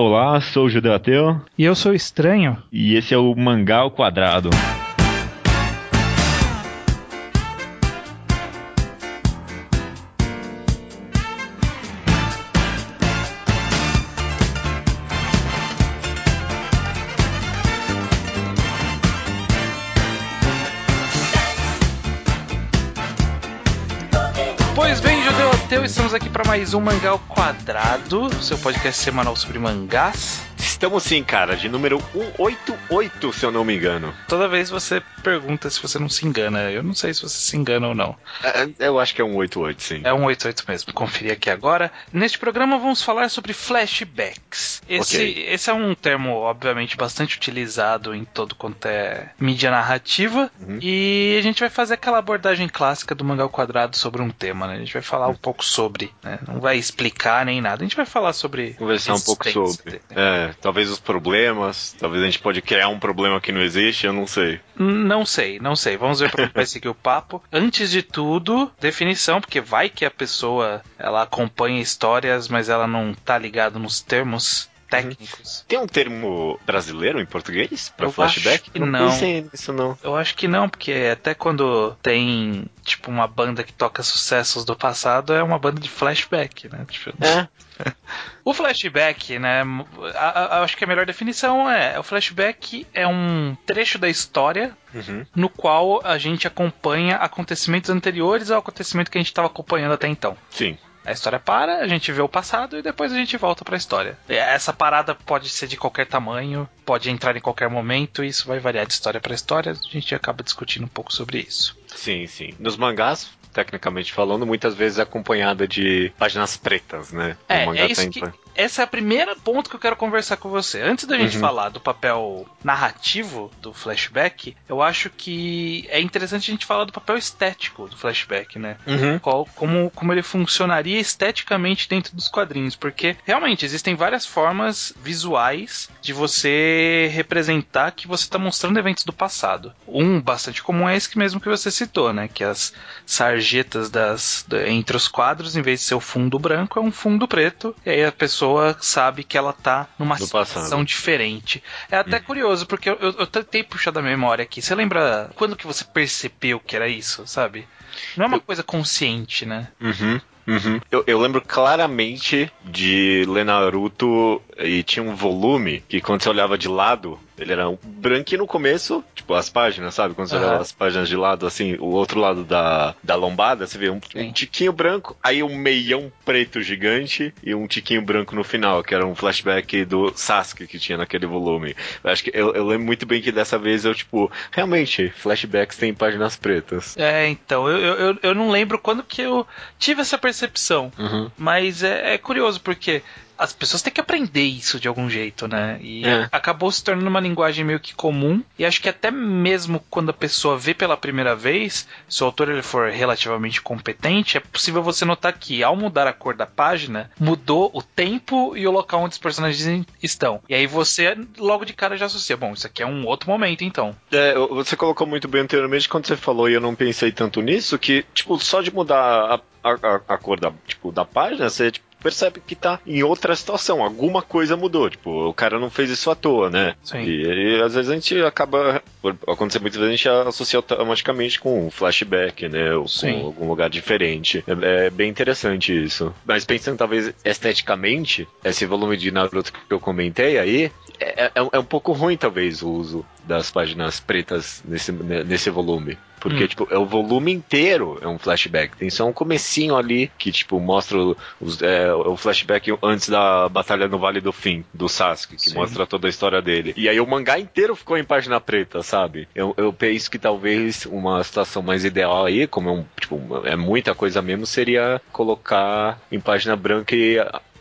Olá, sou o Judeu Ateu. E eu sou Estranho. E esse é o Mangá ao Quadrado. Mais um Mangá ao Quadrado, seu podcast semanal sobre mangás. Estamos sim, cara, de número 188, se eu não me engano. Toda vez você pergunta se você não se engana. Eu não sei se você se engana ou não. É, eu acho que é 188, sim. É 188 mesmo. Conferir aqui agora. Neste programa vamos falar sobre flashbacks. Esse, okay. esse é um termo, obviamente, bastante utilizado em todo quanto é mídia narrativa. Uhum. E a gente vai fazer aquela abordagem clássica do mangá ao quadrado sobre um tema, né? A gente vai falar um pouco sobre, né? Não vai explicar nem nada. A gente vai falar sobre. Conversar um pouco sobre. É, talvez os problemas, talvez a gente pode criar um problema que não existe, eu não sei. Não sei, não sei. Vamos ver para vai seguir o papo. Antes de tudo, definição, porque vai que a pessoa ela acompanha histórias, mas ela não tá ligado nos termos técnicos. Tem um termo brasileiro em português para flashback? Não. não. Pensei nisso não. Eu acho que não, porque até quando tem tipo uma banda que toca sucessos do passado é uma banda de flashback, né? Tipo, é. o flashback, né? A, a, acho que a melhor definição é: o flashback é um trecho da história uhum. no qual a gente acompanha acontecimentos anteriores ao acontecimento que a gente estava acompanhando até então. Sim. A história para, a gente vê o passado e depois a gente volta para a história. Essa parada pode ser de qualquer tamanho, pode entrar em qualquer momento, e isso vai variar de história para história. A gente acaba discutindo um pouco sobre isso. Sim, sim. Nos mangás, tecnicamente falando, muitas vezes acompanhada de páginas pretas, né? É, é isso que, essa é a primeira ponto que eu quero conversar com você. Antes da gente uhum. falar do papel narrativo do flashback, eu acho que é interessante a gente falar do papel estético do flashback, né? Uhum. Qual, como, como ele funcionaria esteticamente dentro dos quadrinhos, porque realmente existem várias formas visuais de você representar que você está mostrando eventos do passado. Um bastante comum é esse mesmo que você citou, né? Que as sarjetas das, entre os quadros, em vez de ser o fundo branco, é um fundo preto, e aí a pessoa pessoa sabe que ela tá numa Do situação passado. diferente. É até hum. curioso, porque eu, eu, eu tentei puxar da memória aqui. Você lembra quando que você percebeu que era isso, sabe? Não é uma eu... coisa consciente, né? Uhum. Uhum. Eu, eu, lembro claramente de ler Naruto e tinha um volume que quando você olhava de lado, ele era um branquinho no começo, tipo as páginas, sabe? Quando você uhum. olhava as páginas de lado, assim, o outro lado da, da lombada, você vê um, um, tiquinho branco, aí um meião preto gigante e um tiquinho branco no final, que era um flashback do Sasuke que tinha naquele volume. Eu acho que eu, eu lembro muito bem que dessa vez eu, tipo, realmente, flashbacks têm páginas pretas. É, então, eu, eu, eu não lembro quando que eu tive essa percepção, uhum. mas é, é curioso porque as pessoas têm que aprender isso de algum jeito, né? E é. acabou se tornando uma linguagem meio que comum. E acho que até mesmo quando a pessoa vê pela primeira vez, se o autor ele for relativamente competente, é possível você notar que ao mudar a cor da página, mudou o tempo e o local onde os personagens estão. E aí você logo de cara já associa, bom, isso aqui é um outro momento, então. É, você colocou muito bem anteriormente quando você falou e eu não pensei tanto nisso, que, tipo, só de mudar a a, a, a, cor da, tipo, da página, você tipo, percebe que tá em outra situação, alguma coisa mudou, tipo, o cara não fez isso à toa, né? Sim. E, e às vezes a gente acaba, por acontecer muitas vezes, a gente associa automaticamente com um flashback, né? Ou Sim. com algum lugar diferente. É, é, bem interessante isso. Mas pensando talvez esteticamente, esse volume de Naruto que eu comentei aí, é, é, é um pouco ruim talvez o uso das páginas pretas nesse, nesse volume. Porque, hum. tipo, é o volume inteiro é um flashback. Tem só um comecinho ali que, tipo, mostra os, é, o flashback antes da batalha no Vale do Fim, do Sasuke, que Sim. mostra toda a história dele. E aí o mangá inteiro ficou em página preta, sabe? Eu, eu penso que talvez uma situação mais ideal aí, como é, um, tipo, é muita coisa mesmo, seria colocar em página branca e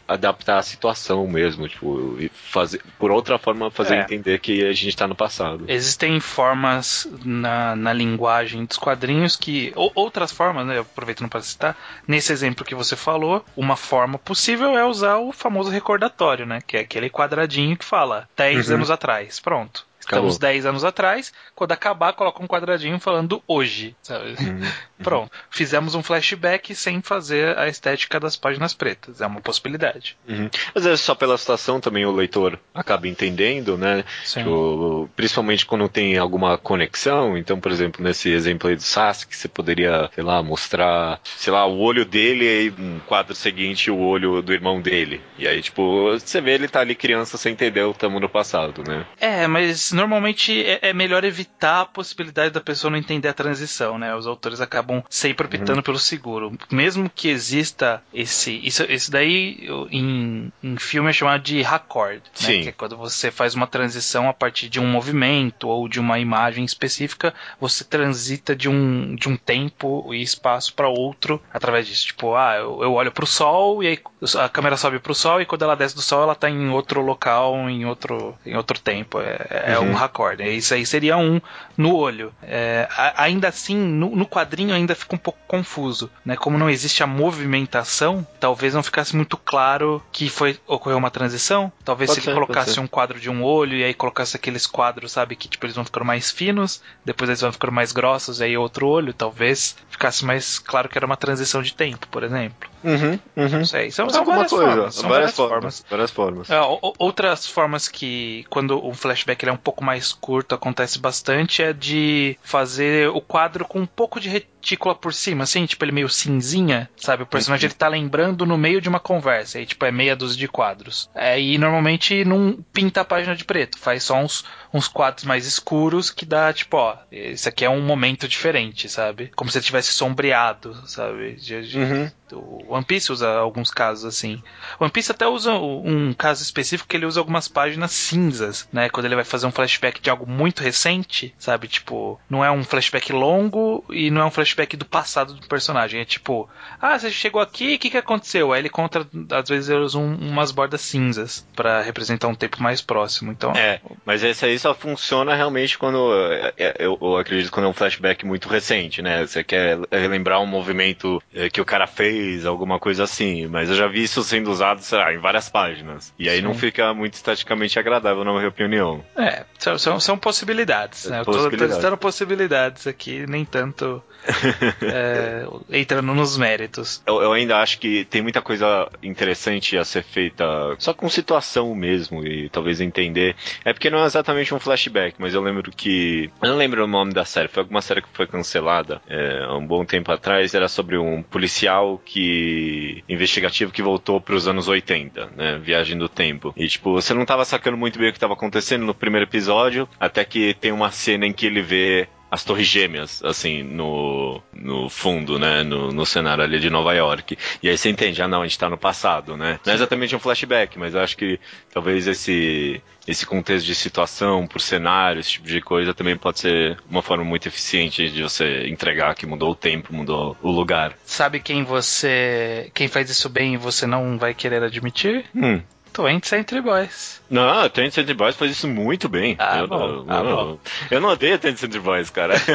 adaptar a situação mesmo, tipo, fazer, por outra forma, fazer é. entender que a gente está no passado. Existem formas na, na linguagem dos quadrinhos que. Ou, outras formas, né? Aproveitando para citar, nesse exemplo que você falou, uma forma possível é usar o famoso recordatório, né? Que é aquele quadradinho que fala 10 uhum. anos atrás. Pronto Estamos Acabou. 10 anos atrás, quando acabar, coloca um quadradinho falando hoje, sabe? Uhum. Pronto. Fizemos um flashback sem fazer a estética das páginas pretas. É uma possibilidade. Uhum. Às vezes só pela situação também o leitor acaba entendendo, né? Tipo, principalmente quando tem alguma conexão. Então, por exemplo, nesse exemplo aí do Sasuke, você poderia, sei lá, mostrar, sei lá, o olho dele e um quadro seguinte o olho do irmão dele. E aí, tipo, você vê ele tá ali criança sem entender o tamanho do passado, né? É, mas normalmente é, é melhor evitar a possibilidade da pessoa não entender a transição, né? Os autores acabam sempre optando pelo seguro. Mesmo que exista esse. Isso, isso daí em, em filme é chamado de raccord. Né? Sim. Que é quando você faz uma transição a partir de um movimento ou de uma imagem específica, você transita de um, de um tempo e espaço para outro através disso. Tipo, ah, eu, eu olho pro sol e aí a câmera sobe pro sol e quando ela desce do sol ela tá em outro local, em outro, em outro tempo. É, é Uhum. Um raccord. É Isso aí seria um no olho. É, ainda assim, no, no quadrinho ainda fica um pouco confuso, né? Como não existe a movimentação, talvez não ficasse muito claro que foi ocorreu uma transição. Talvez Pode se ele ser, pode colocasse um quadro de um olho e aí colocasse aqueles quadros, sabe, que tipo eles vão ficando mais finos, depois eles vão ficando mais grossos e aí outro olho, talvez ficasse mais claro que era uma transição de tempo, por exemplo. Uhum, uhum. Não sei. São, são várias coisa, formas. São várias, várias formas, formas. Várias formas. É, outras formas que, quando um flashback ele é um pouco mais curto, acontece bastante, é de fazer o quadro com um pouco de retícula por cima, assim, tipo, ele meio cinzinha, sabe? O personagem ele tá lembrando no meio de uma conversa, aí, tipo, é meia dúzia de quadros. É, e normalmente não pinta a página de preto, faz só uns, uns quadros mais escuros que dá, tipo, ó, esse aqui é um momento diferente, sabe? Como se ele tivesse sombreado, sabe? De- de- Uhum. o One Piece usa alguns casos assim. O One Piece até usa um caso específico que ele usa algumas páginas cinzas, né? Quando ele vai fazer um flashback de algo muito recente, sabe? Tipo, não é um flashback longo e não é um flashback do passado do personagem. É tipo, ah, você chegou aqui, o que, que aconteceu? Aí ele conta, às vezes ele usa um- umas bordas cinzas pra representar um tempo mais próximo. Então, É, mas esse aí só funciona realmente quando. é, é, Eu, eu acredito quando é um flashback muito recente, né? Você quer relembrar um movimento é, que o cara fez, alguma coisa assim. Mas eu já vi isso sendo usado, sei lá, em várias páginas. E aí Sim. não fica muito esteticamente agradável, na minha opinião. É, são, são, possibilidades, né? Eu tô, tô Possibilidades. possibilidades aqui, nem tanto é, entrando nos méritos. Eu, eu ainda acho que tem muita coisa interessante a ser feita só com situação mesmo e talvez entender. É porque não é exatamente um flashback, mas eu lembro que. Eu não lembro o nome da série, foi alguma série que foi cancelada é, há um bom tempo atrás. Era sobre um policial que. investigativo que voltou para os anos 80, né? Viagem do tempo. E tipo, você não tava sacando muito bem o que tava acontecendo no primeiro episódio, até que tem uma cena em que ele vê as torres gêmeas, assim, no, no fundo, né, no, no cenário ali de Nova York. E aí você entende, ah não, a gente tá no passado, né? Não é exatamente um flashback, mas eu acho que talvez esse, esse contexto de situação, por cenário, esse tipo de coisa, também pode ser uma forma muito eficiente de você entregar que mudou o tempo, mudou o lugar. Sabe quem você. quem faz isso bem e você não vai querer admitir? Hum. Twenty Century Boys. Não, Twenty Century Boys faz isso muito bem. Ah, eu, bom, eu, ah, eu, bom. eu não odeio Twenty Century Boys, cara.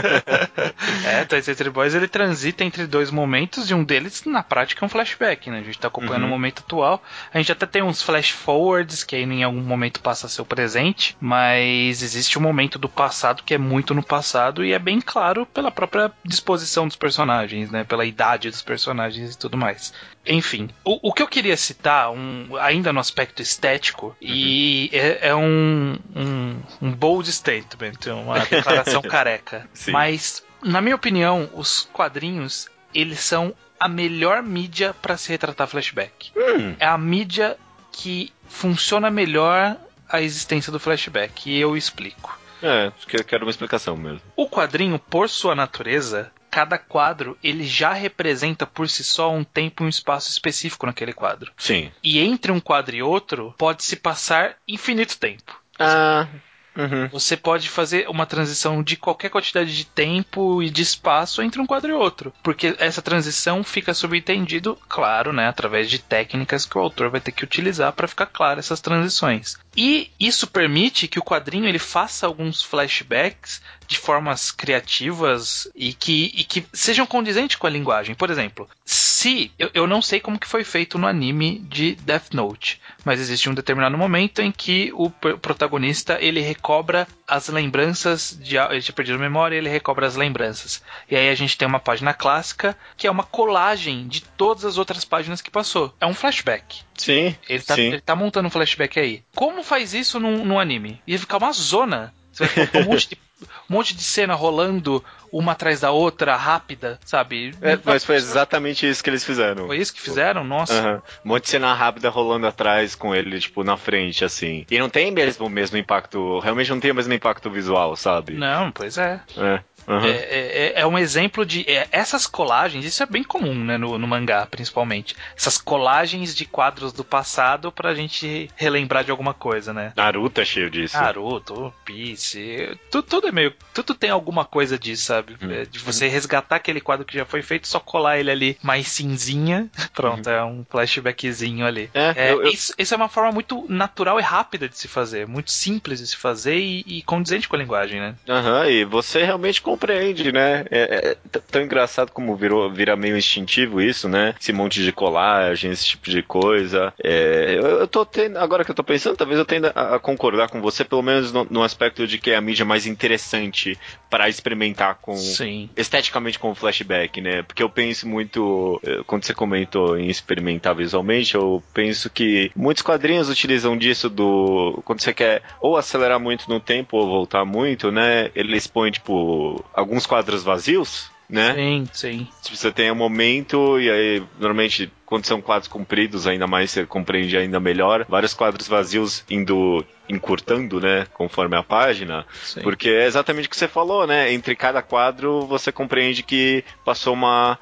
É, Twenty Century Boys ele transita entre dois momentos e um deles, na prática, é um flashback, né? A gente tá acompanhando Uhum. o momento atual. A gente até tem uns flash forwards, que aí em algum momento passa a ser o presente, mas existe um momento do passado que é muito no passado e é bem claro pela própria disposição dos personagens, né? Pela idade dos personagens e tudo mais. Enfim, o, o que eu queria citar, um, ainda no aspecto estético, e é, é um, um, um bold statement, uma declaração careca. Sim. Mas, na minha opinião, os quadrinhos, eles são a melhor mídia para se retratar flashback. Hum. É a mídia que funciona melhor a existência do flashback, e eu explico. É, acho que eu quero uma explicação mesmo. O quadrinho, por sua natureza, cada quadro ele já representa por si só um tempo e um espaço específico naquele quadro. Sim. E entre um quadro e outro pode se passar infinito tempo. Ah. Uhum. Você pode fazer uma transição de qualquer quantidade de tempo e de espaço entre um quadro e outro. Porque essa transição fica subentendido, claro, né, através de técnicas que o autor vai ter que utilizar para ficar claro essas transições. E isso permite que o quadrinho ele faça alguns flashbacks de formas criativas e que, e que sejam condizentes com a linguagem. Por exemplo, se eu, eu não sei como que foi feito no anime de Death Note, mas existe um determinado momento em que o protagonista ele recobra as lembranças de ele tinha perdido a memória, ele recobra as lembranças. E aí a gente tem uma página clássica que é uma colagem de todas as outras páginas que passou. É um flashback. Sim. Ele tá, sim. Ele tá montando um flashback aí. Como faz isso no, anime? Ia ficar uma zona. Você vai colocar um monte de monte de cena rolando uma atrás da outra, rápida, sabe? É, mas foi exatamente isso que eles fizeram. Foi isso que fizeram? Nossa. Uhum. Um monte de cena rápida rolando atrás com ele, tipo, na frente, assim. E não tem mesmo o mesmo impacto, realmente não tem o mesmo impacto visual, sabe? Não, pois é. É. Uhum. É, é, é, um exemplo de. É, essas colagens, isso é bem comum, né, no, no, mangá, principalmente. Essas colagens de quadros do passado pra gente relembrar de alguma coisa, né? Naruto é cheio disso. Naruto, Piece. Tudo, tudo é meio. Tudo tem alguma coisa disso, sabe? Hum. De você resgatar aquele quadro que já foi feito, só colar ele ali mais cinzinha. Pronto, hum. é um flashbackzinho ali. É, eu, eu... Isso, isso, é uma forma muito natural e rápida de se fazer. Muito simples de se fazer e, e condizente com a linguagem, né? Aham, uhum, e você realmente compreende, né? É, é, tão engraçado como virou, vira meio instintivo isso, né? Esse monte de colagem, esse tipo de coisa. É, eu, eu tô tendo, agora que eu tô pensando, talvez eu tenha a, a concordar com você, pelo menos no, no, aspecto de que é a mídia mais interessante para experimentar com Sim. esteticamente com flashback, né? Porque eu penso muito, eh, quando você comentou em experimentar visualmente, eu penso que muitos quadrinhos utilizam disso do quando você quer ou acelerar muito no tempo ou voltar muito, né? Eles põem tipo alguns quadros vazios, né? Sim, sim. Tipo, você tem um momento e aí normalmente quando são quadros compridos, ainda mais você compreende ainda melhor. Vários quadros vazios indo encurtando, né, conforme a página, Sim. porque é exatamente o que você falou, né? Entre cada quadro você compreende que passou uma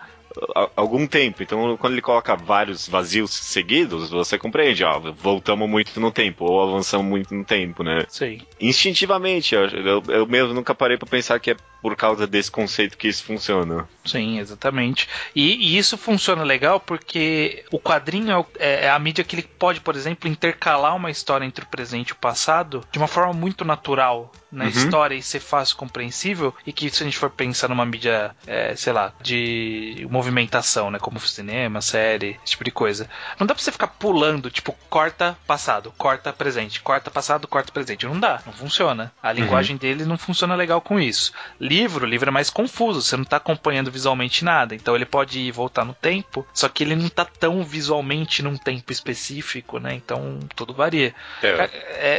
algum tempo. Então, quando ele coloca vários vazios seguidos, você compreende, ó, voltamos muito no tempo, ou avançamos muito no tempo, né? Sim. Instintivamente, eu, eu, eu mesmo nunca parei para pensar que é por causa desse conceito que isso funciona. Sim, exatamente. E, e isso funciona legal porque o quadrinho é, é, a mídia que ele pode, por exemplo, intercalar uma história entre o presente e o passado de uma forma muito natural na uhum. história e ser fácil compreensível e que se a gente for pensar numa mídia, é, sei lá, de movimentação, né, como cinema, série, esse tipo de coisa, não dá pra você ficar pulando, tipo, corta passado, corta presente, corta passado, corta presente, não dá, não funciona. A linguagem uhum. dele não funciona legal com isso livro, o livro é mais confuso, você não está acompanhando visualmente nada. Então ele pode ir voltar no tempo, só que ele não está tão visualmente num tempo específico, né? Então tudo varia. É.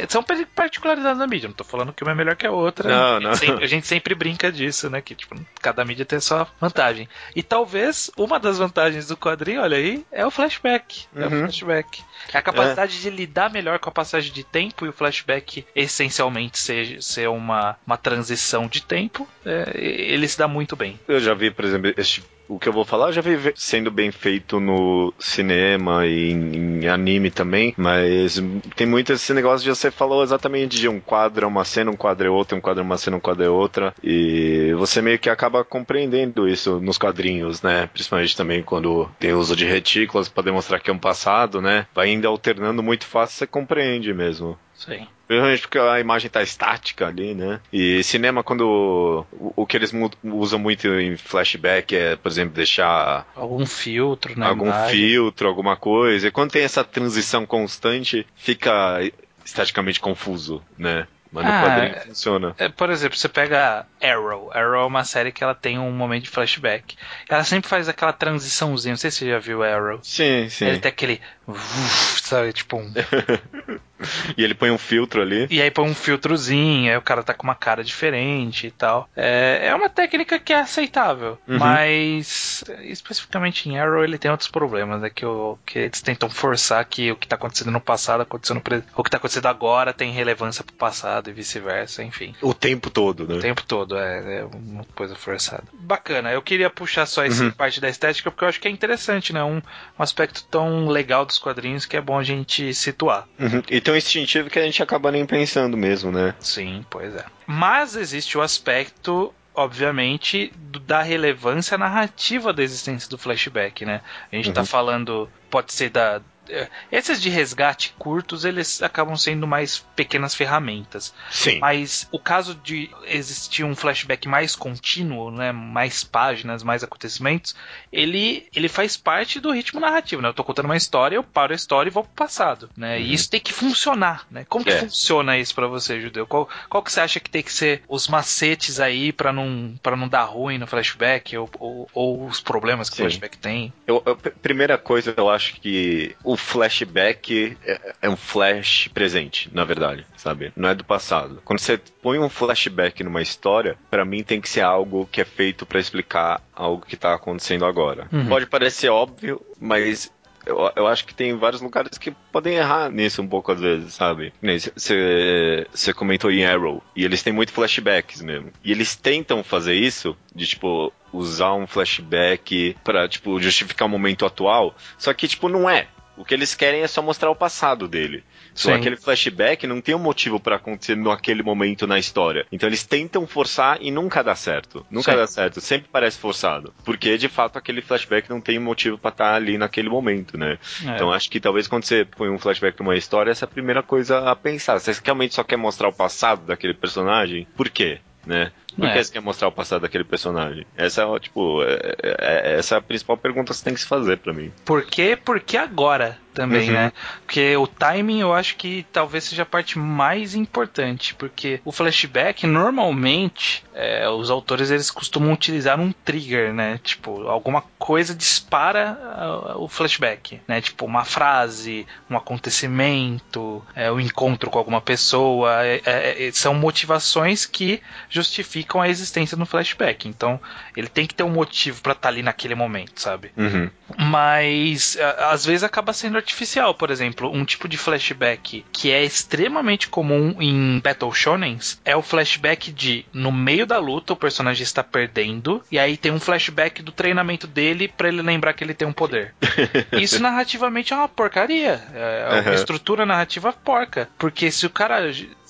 É, são particularidades da mídia, não estou falando que uma é melhor que a outra. Não, não. A, gente sempre, a gente sempre brinca disso, né? Que tipo, cada mídia tem sua vantagem. E talvez uma das vantagens do quadrinho, olha aí, é o flashback. Uhum. É o uhum. flashback. É a capacidade é. de lidar melhor com a passagem de tempo e o flashback essencialmente ser, ser uma, uma transição de tempo, é, ele se dá muito bem. Eu já vi, por exemplo, esse o que eu vou falar eu já vi sendo bem feito no cinema e em, em, anime também, mas tem muito esse negócio de você falou exatamente de um quadro é uma cena, um quadro é outra, um quadro é uma cena, um quadro é outra, e você meio que acaba compreendendo isso nos quadrinhos, né? Principalmente também quando tem uso de retículas para demonstrar que é um passado, né? Vai ainda alternando muito fácil, você compreende mesmo. Sim. Principalmente porque a imagem tá estática ali, né? E cinema, quando. O, o que eles usam muito em flashback é, por exemplo, deixar. Algum filtro, né? Algum imagem. filtro, alguma coisa. E quando tem essa transição constante, fica esteticamente confuso, né? Mas no ah, quadrinho funciona. É, por exemplo, você pega Arrow. Arrow é uma série que ela tem um momento de flashback. Ela sempre faz aquela transiçãozinha. Não sei se você já viu Arrow. Sim, sim. Ele tem aquele. Sabe, tipo um. e ele põe um filtro ali. E aí põe um filtrozinho, aí o cara tá com uma cara diferente e tal. É, é uma técnica que é aceitável, uhum. mas especificamente em Arrow ele tem outros problemas, é que, o, que eles tentam forçar que o que tá acontecendo no passado acontecendo no pre... o que tá acontecendo agora tem relevância pro passado e vice-versa, enfim. O tempo todo, né? O tempo todo, é, é uma coisa forçada. Bacana, eu queria puxar só essa uhum. parte da estética porque eu acho que é interessante, né? Um, um aspecto tão legal dos quadrinhos que é bom a gente situar. Uhum. E tão instintivo que a gente acaba nem pensando mesmo, né? Sim, pois é. Mas existe o aspecto obviamente, da relevância narrativa da existência do flashback, né? A gente tá uhum. tá falando, pode ser da. É, esses de resgate curtos, eles acabam sendo mais pequenas ferramentas. Sim. Mas o caso de existir um flashback mais contínuo, né, mais páginas, mais acontecimentos, ele, ele faz parte do ritmo narrativo, né? Eu tô contando uma história, eu paro a história e vou pro passado, né? Uhum. E isso tem que funcionar, né? Como que É. funciona isso pra você, Judeu? Qual, qual que você acha que tem que ser os macetes aí pra não, pra não dar ruim no flashback ou, ou, ou os problemas que Sim. o flashback tem? Eu, eu- primeira coisa, eu acho que o flashback é, é um flash presente, na verdade, sabe? Não é do passado. Quando você põe um flashback numa história, pra mim tem que ser algo que é feito pra explicar algo que tá acontecendo agora. Uhum. Pode parecer óbvio, mas eu, eu acho que tem vários lugares que podem errar nisso um pouco às vezes, sabe? Você comentou em Arrow, e eles têm muito flashbacks mesmo. E eles tentam fazer isso, de tipo, usar um flashback pra, tipo, justificar o momento atual, só que, tipo, não é. O que eles querem é só mostrar o passado dele. Só Sim. aquele flashback não tem um motivo pra acontecer naquele momento na história. Então eles tentam forçar e nunca dá certo. Nunca Sim. dá certo. Sempre parece forçado. Porque de fato aquele flashback não tem motivo pra estar ali naquele momento, né? É. Então acho que talvez quando você põe um flashback numa história, essa é a primeira coisa a pensar. Você realmente só quer mostrar o passado daquele personagem? Por quê? Né? Por É. que você quer mostrar o passado daquele personagem? Essa é, tipo, é- é- essa é a principal pergunta que você tem que se fazer pra mim. Por quê? Porque agora também, Uhum. né? Porque o timing eu acho que talvez seja a parte mais importante, porque o flashback normalmente é, os autores eles costumam utilizar um trigger, né? Tipo alguma coisa dispara ah, o flashback, né? Tipo uma frase, um acontecimento, é, o encontro com alguma pessoa, é, é, é, são motivações que justificam a existência no flashback. Então ele tem que ter um motivo pra estar ali naquele momento, sabe? Uhum. Mas às vezes acaba sendo artificial, por exemplo, um tipo de flashback que é extremamente comum em Battle Shonens é o flashback de no meio da luta o personagem está perdendo e aí tem um flashback do treinamento dele pra ele lembrar que ele tem um poder. Isso narrativamente é uma porcaria, é uma Uhum. estrutura narrativa porca, porque se o cara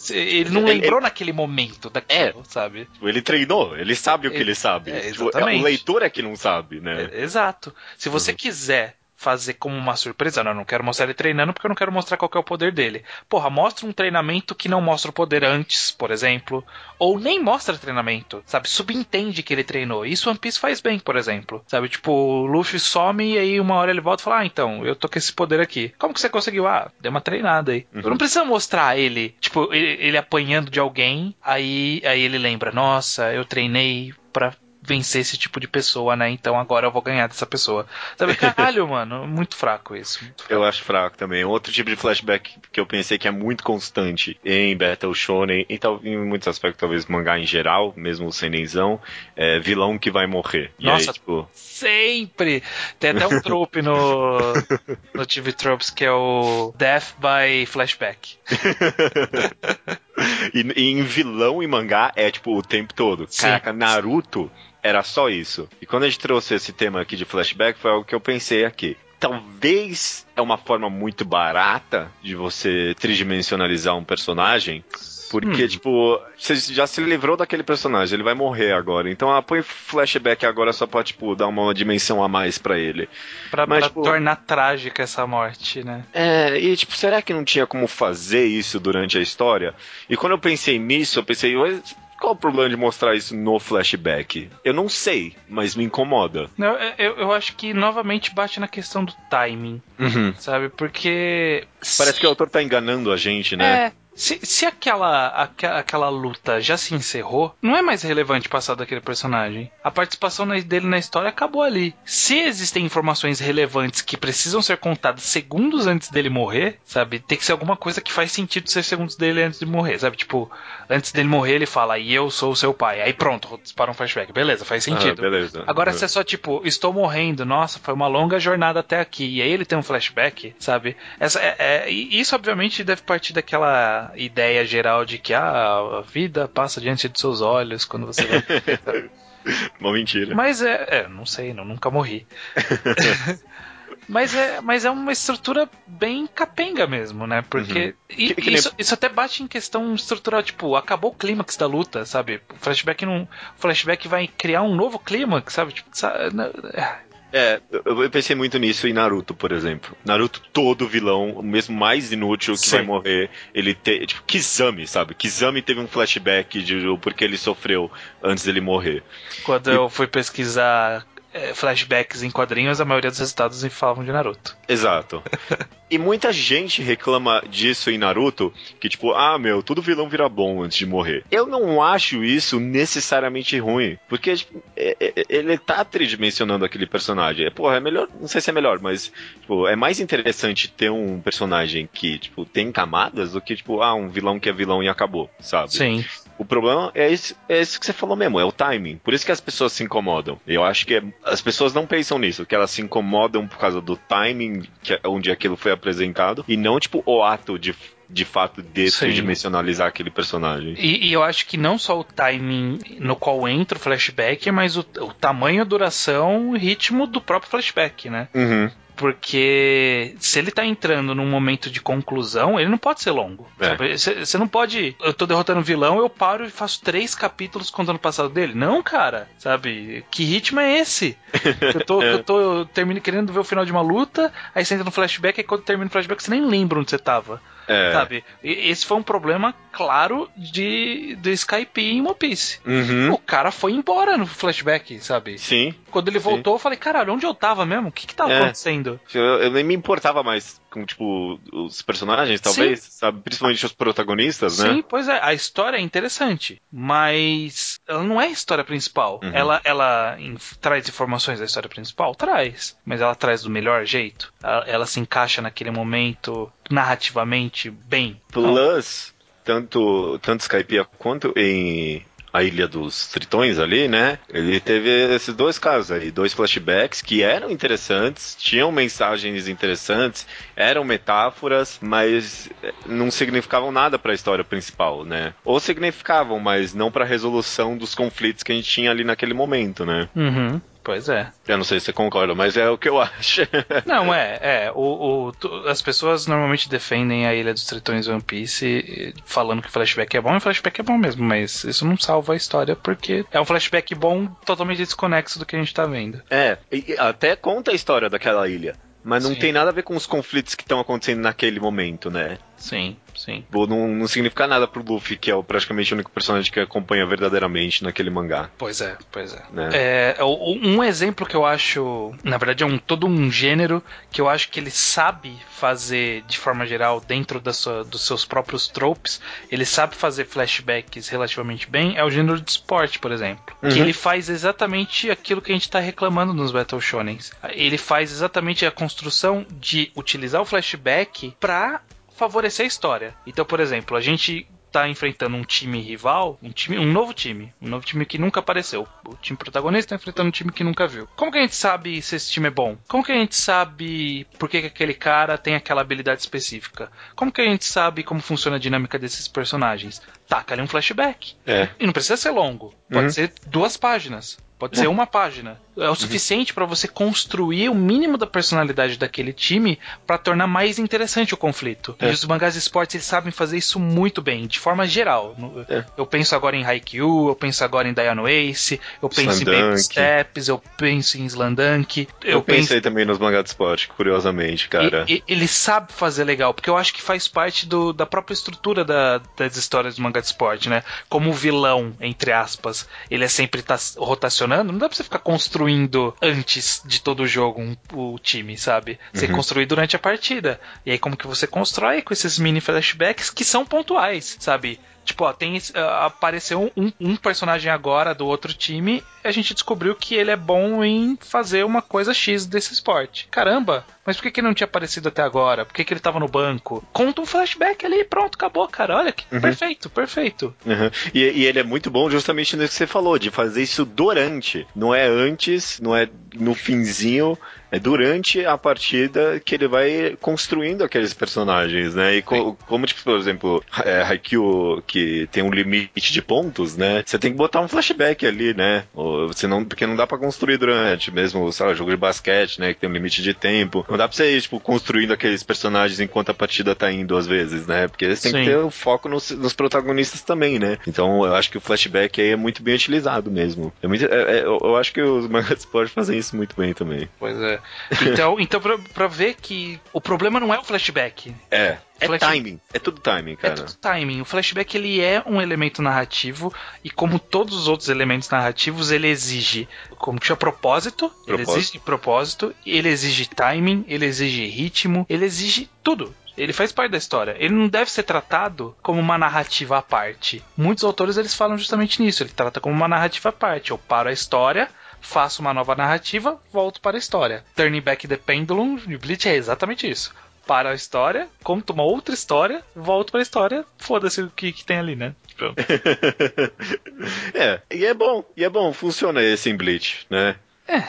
ele não Ele- lembrou naquele momento daquilo, sabe? Tipo, Ele treinou, ele sabe o que É, ele sabe. é, Tipo, exatamente. o leitor é que não sabe, né? É, exato. Se você quiser fazer como uma surpresa, não, eu não quero mostrar ele treinando porque eu não quero mostrar qual que é o poder dele. Porra, mostra um treinamento que não mostra o poder antes, por exemplo, ou nem mostra treinamento, sabe? Subentende que ele treinou. Isso One Piece faz bem, por exemplo. Sabe, tipo, o Luffy some e aí uma hora ele volta e fala: "Ah, então, eu tô com esse poder aqui. Como que você conseguiu? Ah, deu uma treinada aí". Uhum. Não precisa mostrar ele, tipo, ele, ele apanhando de alguém, aí aí ele lembra: "Nossa, eu treinei pra vencer esse tipo de pessoa, né? Então agora eu vou ganhar dessa pessoa. Sabe, caralho, mano, muito fraco isso. Muito fraco. Eu acho fraco também. Outro tipo de flashback que eu pensei que é muito constante em Battle Shonen, e tal, em muitos aspectos, talvez mangá em geral, mesmo o Senenzão, é vilão que vai morrer. E Nossa. aí, tipo, Sempre! Tem até um trope no, no TV Tropes que é o Death by Flashback. e, e em vilão e mangá é tipo o tempo todo. Sim. Caraca, Naruto era só isso. E quando a gente trouxe esse tema aqui de flashback, foi algo que eu pensei aqui. Talvez é uma forma muito barata de você tridimensionalizar um personagem. Porque, Hum. tipo, você já se livrou daquele personagem, ele vai morrer agora. Então, ah, põe flashback agora só pra, tipo, dar uma dimensão a mais pra ele. Pra, Mas, pra tipo- tornar trágica essa morte, né? É, e tipo, será que não tinha como fazer isso durante a história? E quando eu pensei nisso, eu pensei, "Mas qual o problema de mostrar isso no flashback? Eu não sei, mas me incomoda. Eu, eu, eu acho que novamente bate na questão do timing, sabe? Porque. Parece que o autor tá enganando a gente, né? É. Se, se aquela, aque- aquela luta já se encerrou, não é mais relevante passar daquele personagem. A participação dele na história acabou ali. Se existem informações relevantes que precisam ser contadas segundos antes dele morrer, sabe? Tem que ser alguma coisa que faz sentido ser segundos dele antes de morrer, sabe? Tipo, antes dele morrer ele fala, e eu sou o seu pai. Aí pronto, dispara um flashback. Beleza, faz sentido. Ah, beleza. Agora, Ah. se é só tipo, estou morrendo, nossa, foi uma longa jornada até aqui, e aí ele tem um flashback, sabe? Essa, é, é- isso, obviamente, deve partir daquela ideia geral de que ah, a vida passa diante de seus olhos quando você vai. Uma mentira. mas é, é, não sei, não, nunca morri. Mas é, mas é uma estrutura bem capenga mesmo, né? Porque. e- Que- que nem- isso, isso até bate em questão estrutural, tipo, acabou o clímax da luta, sabe? O flashback não. O flashback vai criar um novo clímax, sabe? Tipo, sa- não- é, É, eu pensei muito nisso em Naruto, por exemplo. Naruto, todo vilão, o mesmo mais inútil que Sim. vai morrer, ele tem. Tipo, Kizami, sabe? Kizami teve um flashback de porque ele sofreu antes dele morrer. Quando e... eu fui pesquisar flashbacks em quadrinhos, a maioria dos resultados falavam de Naruto. Exato. e muita gente reclama disso em Naruto, que tipo, ah, meu, todo vilão vira bom antes de morrer. Eu não acho isso necessariamente ruim, porque tipo, é, é, ele tá tridimensionando aquele personagem. Porra, é melhor, não sei se é melhor, mas tipo, é mais interessante ter um personagem que, tipo, tem camadas do que, tipo, ah, um vilão que é vilão e acabou, sabe? Sim. O problema é isso, é isso que você falou mesmo, é o timing. Por isso que as pessoas se incomodam. Eu acho que é, as pessoas não pensam nisso, que elas se incomodam por causa do timing que, onde aquilo foi apresentado e não, tipo, o ato de de fato de tridimensionalizar aquele personagem. E, e, eu acho que não só o timing no qual entra o flashback, mas o, o tamanho, a duração, o ritmo do próprio flashback, né? Uhum. Porque se ele tá entrando num momento de conclusão, ele não pode ser longo. Você é. não pode. Eu tô derrotando um vilão, eu paro e faço três capítulos contando o passado dele. Não, cara. Sabe? Que ritmo é esse? Eu tô, é. eu tô termino, querendo ver o final de uma luta, aí você entra no flashback, e quando termina o flashback, você nem lembra onde você tava. É. Sabe? E esse foi um problema claro de do Skype em One Piece. Uhum. O cara foi embora no flashback, sabe? Sim. Quando ele voltou, sim. eu falei, caralho, onde eu tava mesmo? O que que tava é. acontecendo? Eu, eu, nem me importava mais com, tipo, os personagens, talvez, sim. sabe? Principalmente os protagonistas, né? Sim, pois é. A história é interessante, mas ela não é a história principal. Uhum. Ela, ela in, traz informações da história principal? Traz. Mas ela traz do melhor jeito? Ela, ela se encaixa naquele momento narrativamente bem? Plus, tanto, tanto Skypiea quanto em a Ilha dos Tritões ali, né? Ele teve esses dois casos aí, dois flashbacks que eram interessantes, tinham mensagens interessantes, eram metáforas, mas não significavam nada para a história principal, né? Ou significavam, mas não para a resolução dos conflitos que a gente tinha ali naquele momento, né? Uhum. Pois é. Eu não sei se você concorda, mas é o que eu acho. não, é, é. O, o, as pessoas normalmente defendem a Ilha dos Tritões One Piece falando que o flashback é bom, e o flashback é bom mesmo, mas isso não salva a história porque é um flashback bom totalmente desconexo do que a gente tá vendo. É, até conta a história daquela ilha. Mas não Sim. tem nada a ver com os conflitos que estão acontecendo naquele momento, né? Sim, sim. Não, não significa nada pro Luffy, que é praticamente o único personagem que acompanha verdadeiramente naquele mangá. Pois é, pois é. Né? é. Um exemplo que eu acho, na verdade, é um, todo um gênero que eu acho que ele sabe fazer de forma geral dentro da sua, dos seus próprios tropes, ele sabe fazer flashbacks relativamente bem, é o gênero de esporte, por exemplo. Uhum. Que ele faz exatamente aquilo que a gente tá reclamando nos Battle Shonens. Ele faz exatamente a construção de utilizar o flashback pra favorecer a história. Então, por exemplo, a gente tá enfrentando um time rival, um time, um novo time, um novo time que nunca apareceu. O time protagonista tá enfrentando um time que nunca viu. Como que a gente sabe se esse time é bom? Como que a gente sabe por que, que aquele cara tem aquela habilidade específica? Como que a gente sabe como funciona a dinâmica desses personagens? Taca ali um flashback. É. E não precisa ser longo. Pode uhum. ser duas páginas. Pode ser uma página. É o suficiente para você construir o mínimo da personalidade daquele time para tornar mais interessante o conflito. É. E os mangás esportes eles sabem fazer isso muito bem, de forma geral. É. Eu penso agora em Haikyuu, eu penso agora em Diano Ace, eu penso Slandunk. em Baby Steps, eu penso em Slandunk. Eu, eu pensei penso... também nos mangás de esporte, curiosamente, cara. E, e, ele sabe fazer legal, porque eu acho que faz parte do, da própria estrutura da, das histórias do mangá de esporte, né? Como o vilão, entre aspas, ele é sempre tá rotacionando funcionando, não dá pra você ficar construindo antes de todo o jogo um, o time, sabe? Você uhum. construir durante a partida. E aí como que você constrói com esses mini flashbacks que são pontuais, sabe? Tipo, ó, tem, uh, apareceu um, um, personagem agora do outro time e a gente descobriu que ele é bom em fazer uma coisa X desse esporte. Caramba, mas por que, que ele não tinha aparecido até agora? Por que, que ele tava no banco? Conta um flashback ali, pronto, acabou, cara. Olha que uhum. perfeito, perfeito. Uhum. E, e, ele é muito bom justamente nisso que você falou, de fazer isso durante. Não é antes, não é no finzinho, é durante a partida que ele vai construindo aqueles personagens, né? E co como, tipo, por exemplo, é, Haikyuu, que tem um limite de pontos, né? Você tem que botar um flashback ali, né? Ou, você não, porque não dá pra construir durante mesmo, sei lá, jogo de basquete, né? Que tem um limite de tempo. Não dá pra você ir, tipo, construindo aqueles personagens enquanto a partida tá indo às vezes, né? Porque você tem Sim. que ter o foco nos, nos protagonistas também, né? Então eu acho que o flashback aí é muito bem utilizado mesmo. É muito, é- é- eu, acho que os mangas de esporte fazem isso muito bem também. Pois é. Então, então pra, pra ver que o problema não é o flashback. É. É Flash- timing. É tudo timing, É cara. tudo timing. O flashback ele é um elemento narrativo e como todos os outros elementos narrativos, ele exige, como que chama, propósito, ele Propósito. exige propósito, ele exige timing, ele exige ritmo, ele exige tudo. Ele faz parte da história. Ele não deve ser tratado como uma narrativa à parte. Muitos autores eles falam justamente nisso. Ele trata como uma narrativa à parte. Eu paro a história, faço uma nova narrativa, volto para a história. Turning Back the Pendulum de Bleach é exatamente isso. Para a história, conto uma outra história, volto para a história, foda-se o que, que tem ali, né? Tipo, é, e é bom, e é bom, funciona esse em Bleach, né? É.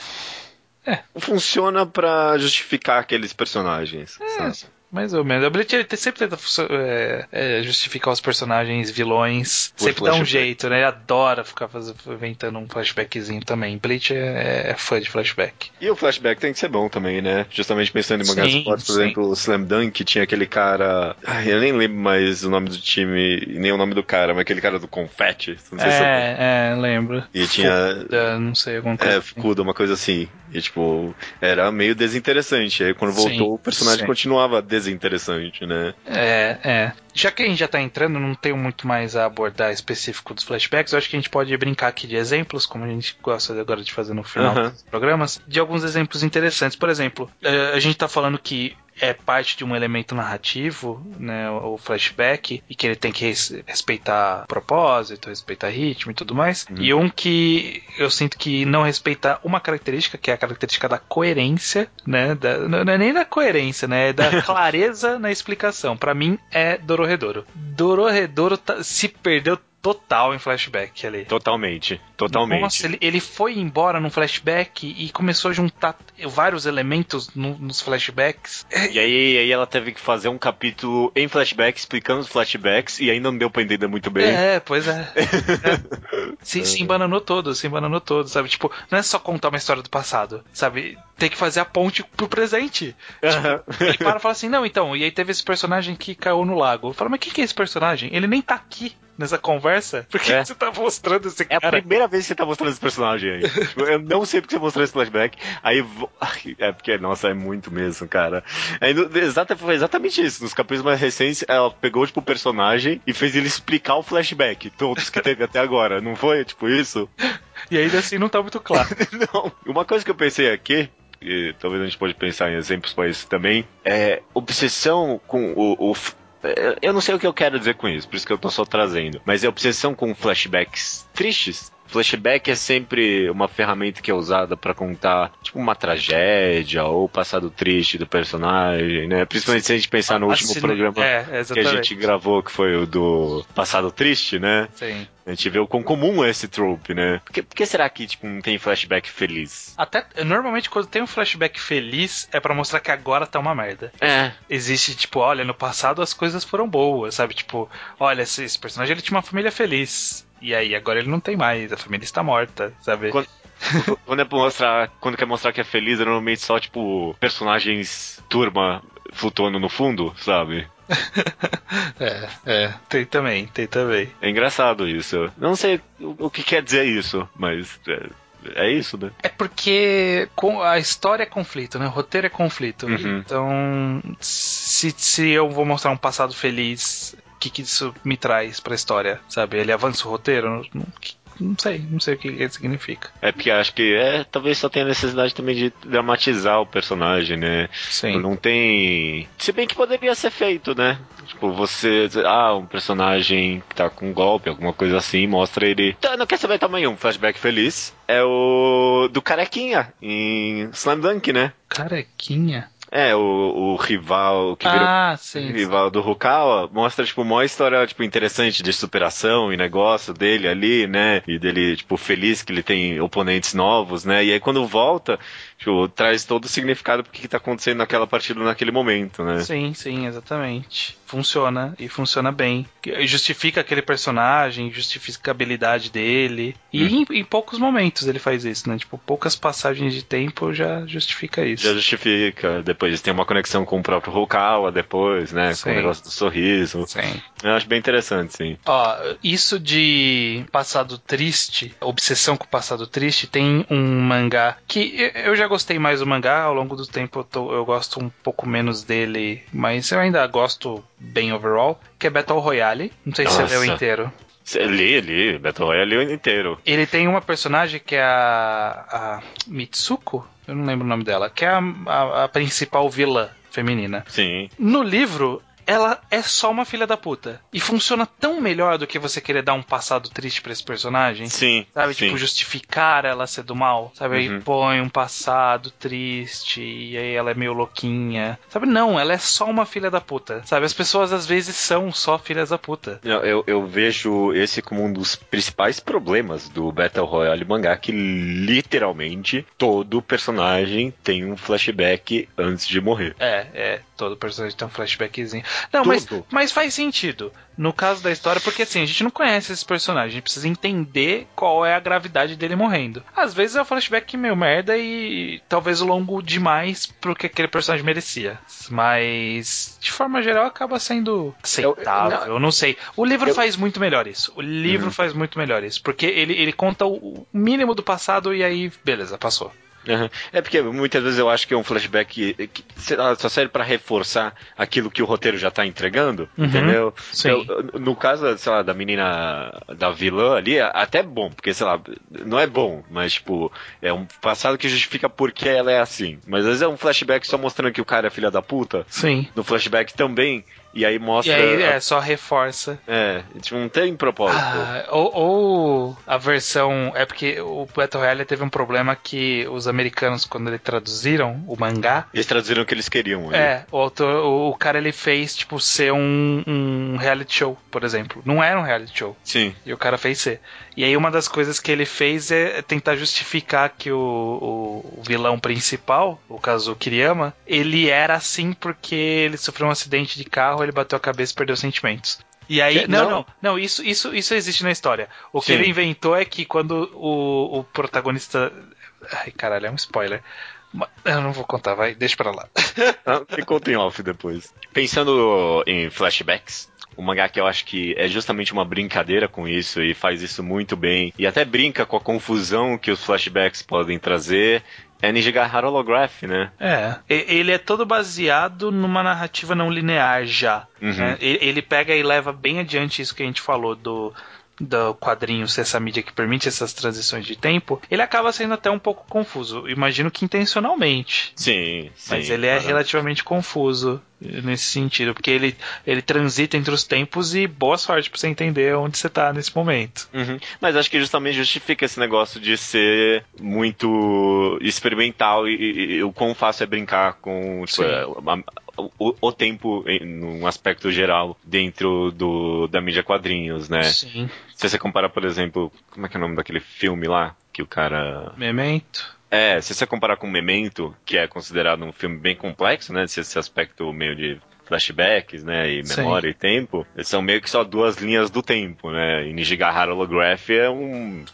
É. Funciona pra justificar aqueles personagens. sabe? Mais ou menos. A Bleach ele sempre tenta é, é, justificar os personagens vilões. Por sempre dá um jeito, né? Ele adora ficar faz- inventando um flashbackzinho também. Bleach é, é fã de flashback. E o flashback tem que ser bom também, né? Justamente pensando em mangás esportes, por sim. exemplo, o Slam Dunk tinha aquele cara. Ai, eu nem lembro mais o nome do time, nem o nome do cara, mas aquele cara do confete. Não sei se É, é, lembro. E tinha. Fuda, não sei, alguma coisa. É, assim. Fukuda, uma coisa assim. E, tipo, era meio desinteressante. Aí, quando Sim, voltou, o personagem sim. continuava desinteressante, né? É, é. Já que a gente já tá entrando, não tenho muito mais a abordar específico dos flashbacks, eu acho que a gente pode brincar aqui de exemplos, como a gente gosta agora de fazer no final Aham. dos programas, de alguns exemplos interessantes. Por exemplo, eh, a gente tá falando que é parte de um elemento narrativo, né, o flashback, e que ele tem que res- respeitar propósito, respeitar ritmo e tudo mais. E um que eu sinto que não respeita uma característica, que é a característica da coerência, né, da- não é nem da coerência, né, é da clareza na explicação. Pra mim é Dororedoro. Dororedoro tá- se perdeu total em flashback ali. Totalmente. Totalmente. Nossa, ele, ele foi embora num flashback e começou a juntar vários elementos no- nos flashbacks. E aí, aí ela teve que fazer um capítulo em flashback, explicando os flashbacks, e ainda não deu pra entender muito bem. É, pois é. É. Se, se embananou todo, se embananou todo, sabe? Tipo, não é só contar uma história do passado, sabe? Tem que fazer a ponte pro presente. Aham. Ele para e fala assim, não, então, e aí teve esse personagem que caiu no lago. Eu falo, mas quem que é esse personagem? Ele nem tá aqui nessa conversa. Por que, É. que você tá mostrando esse É a cara? primeira vez que você tá mostrando esse personagem aí. Tipo, eu não sei porque você mostrou esse flashback. Aí. É porque, nossa, é muito mesmo, cara. Aí, exata, foi exatamente isso. Nos capítulos mais recentes, ela pegou, tipo, o personagem e fez ele explicar o flashback. Todos que teve até agora. Não foi, tipo, isso? E ainda assim não tá muito claro. Não. Uma coisa que eu pensei aqui, e talvez a gente pode pensar em exemplos para isso também, é obsessão com o, o eu não sei o que eu quero dizer com isso, por isso que eu tô só trazendo. Mas é obsessão com flashbacks tristes. Flashback é sempre uma ferramenta que é usada pra contar, tipo, uma tragédia ou o passado triste do personagem, né? Principalmente se a gente pensar no último Assim, programa É, que a gente gravou, que foi o do passado triste, né? Sim. A gente vê o quão comum é esse trope, né? Por que, por que será que, tipo, não tem flashback feliz? Até, normalmente, quando tem um flashback feliz, é pra mostrar que agora tá uma merda. É, Existe, tipo, olha, no passado as coisas foram boas, sabe? Tipo, olha, esse, esse personagem ele tinha uma família feliz. E aí, agora ele não tem mais, a família está morta, sabe? Quando- quando é pra mostrar, quando quer mostrar que é feliz, é normalmente só, tipo, personagens turma flutuando no fundo, sabe? É, é. Tem também, tem também. É engraçado isso. Não sei o, o que quer dizer isso, mas é, é isso, né? É porque com- a história é conflito, né? O roteiro é conflito. Uhum. Então, se, se eu vou mostrar um passado feliz, que, que isso me traz pra história, sabe? Ele avança o roteiro? Não, não- sei, não sei o que isso significa. É porque acho que é, talvez só tenha necessidade também de dramatizar o personagem, né? Sim. Não tem. Se bem que poderia ser feito, né? Tipo, você. Ah, um personagem que tá com um golpe, alguma coisa assim, mostra ele. Tá, não quer saber também um flashback feliz? É o. do Carequinha, em Slam Dunk, né? Carequinha. É, o, o rival que virou Ah, sim. sim. rival do Rukawa, mostra, tipo, uma história, tipo, interessante de superação e negócio dele ali, né? E dele, tipo, feliz que ele tem oponentes novos, né? E aí quando volta, tipo, traz todo o significado porque que tá acontecendo naquela partida naquele momento, né? Sim, sim, exatamente. Funciona e funciona bem. Justifica aquele personagem, justifica a habilidade dele. E Hum. em, em poucos momentos ele faz isso, né? Tipo, poucas passagens de tempo já justifica isso. Já justifica. Depois tem uma conexão com o próprio Rukawa depois, né? Com Sim. o negócio do sorriso. Sim. Eu acho bem interessante, sim. Ó, isso de passado triste, obsessão com o passado triste, tem um mangá que eu- eu já gostei mais do mangá, ao longo do tempo eu, tô- eu gosto um pouco menos dele, mas eu ainda gosto bem overall, que é Battle Royale. Não sei se você Nossa. leu inteiro. Li, li, Battle Royale li inteiro. Ele tem uma personagem que é a, a Mitsuko, eu não lembro o nome dela, que é a, a- a principal vilã feminina. Sim. No livro, ela é só uma filha da puta. E funciona tão melhor do que você querer dar um passado triste pra esse personagem. Sim. Sabe, sim. tipo, justificar ela ser do mal. Sabe, Uhum. aí põe um passado triste, e aí ela é meio louquinha. Sabe, não, ela é só uma filha da puta. Sabe, as pessoas às vezes são só filhas da puta. Eu, eu, eu vejo esse como um dos principais problemas do Battle Royale mangá, que literalmente todo personagem tem um flashback antes de morrer. É, é, todo personagem tem um flashbackzinho. Não, mas, Tudo. mas faz sentido. No caso da história, porque assim, a gente não conhece esse personagem, a gente precisa entender qual é a gravidade dele morrendo. Às vezes é um flashback meio merda e talvez longo demais pro que aquele personagem merecia. Mas, de forma geral, acaba sendo aceitável. Eu, não sei. O livro Eu- faz muito melhor isso. O livro Uhum. faz muito melhor isso. Porque ele, ele conta o mínimo do passado e aí, beleza, passou. Uhum. É porque muitas vezes eu acho que é um flashback que, que lá, só serve pra reforçar aquilo que o roteiro já tá entregando, Uhum. entendeu? Sim. Então, no caso, sei lá, da menina da vilã ali, é até bom, porque sei lá, não é bom, mas tipo, é um passado que justifica por que ela é assim. Mas às vezes é um flashback só mostrando que o cara é filha da puta. Sim. No flashback também, e aí E mostra. aí, a- é, só reforça. é, tipo, não tem propósito. Ah, ou, ou a versão. É porque o Battle Royale teve um problema que os americanos, quando eles traduziram o mangá. Eles traduziram o que eles queriam. ali. É, o, autor, o, o cara ele fez, tipo, ser um, um reality show, por exemplo. Não era um reality show. Sim. E o cara fez ser. E aí uma das coisas que ele fez é tentar justificar que o, o- o vilão principal, o caso Kiriyama, ele era assim porque ele sofreu um acidente de carro, ele bateu a cabeça e perdeu os sentimentos. E aí, não, não. não, não, isso, isso, isso existe na história. O que Sim. ele inventou é que quando o, o protagonista. Ai, caralho, é um spoiler. Eu não vou contar, vai, deixa pra lá. Ah, Me conta em off depois. Pensando em flashbacks, o mangá que eu acho que é justamente uma brincadeira com isso e faz isso muito bem. E até brinca com a confusão que os flashbacks podem trazer. É Nijigahara Holograph, né? É. Ele é todo baseado numa narrativa não linear já. Uhum. né? Ele pega e leva bem adiante isso que a gente falou do, do quadrinho ser essa mídia que permite essas transições de tempo. Ele acaba sendo até um pouco confuso. Imagino que intencionalmente. Sim, sim. Mas ele é relativamente confuso nesse sentido, porque ele, ele transita entre os tempos e boa sorte pra você entender onde você tá nesse momento. Uhum. Mas acho que justamente justifica esse negócio de ser muito experimental e, e- e o quão fácil é brincar com tipo, é, a- o, o tempo em num aspecto geral dentro do, da mídia quadrinhos, né? Sim. Se você comparar, por exemplo, como é que é o nome daquele filme lá que o cara Memento. é, se você comparar com Memento, que é considerado um filme bem complexo, né? Esse aspecto meio de flashbacks, né? E Sim. memória e tempo, são meio que só duas linhas do tempo, né? E Nijigahara Holograph é um,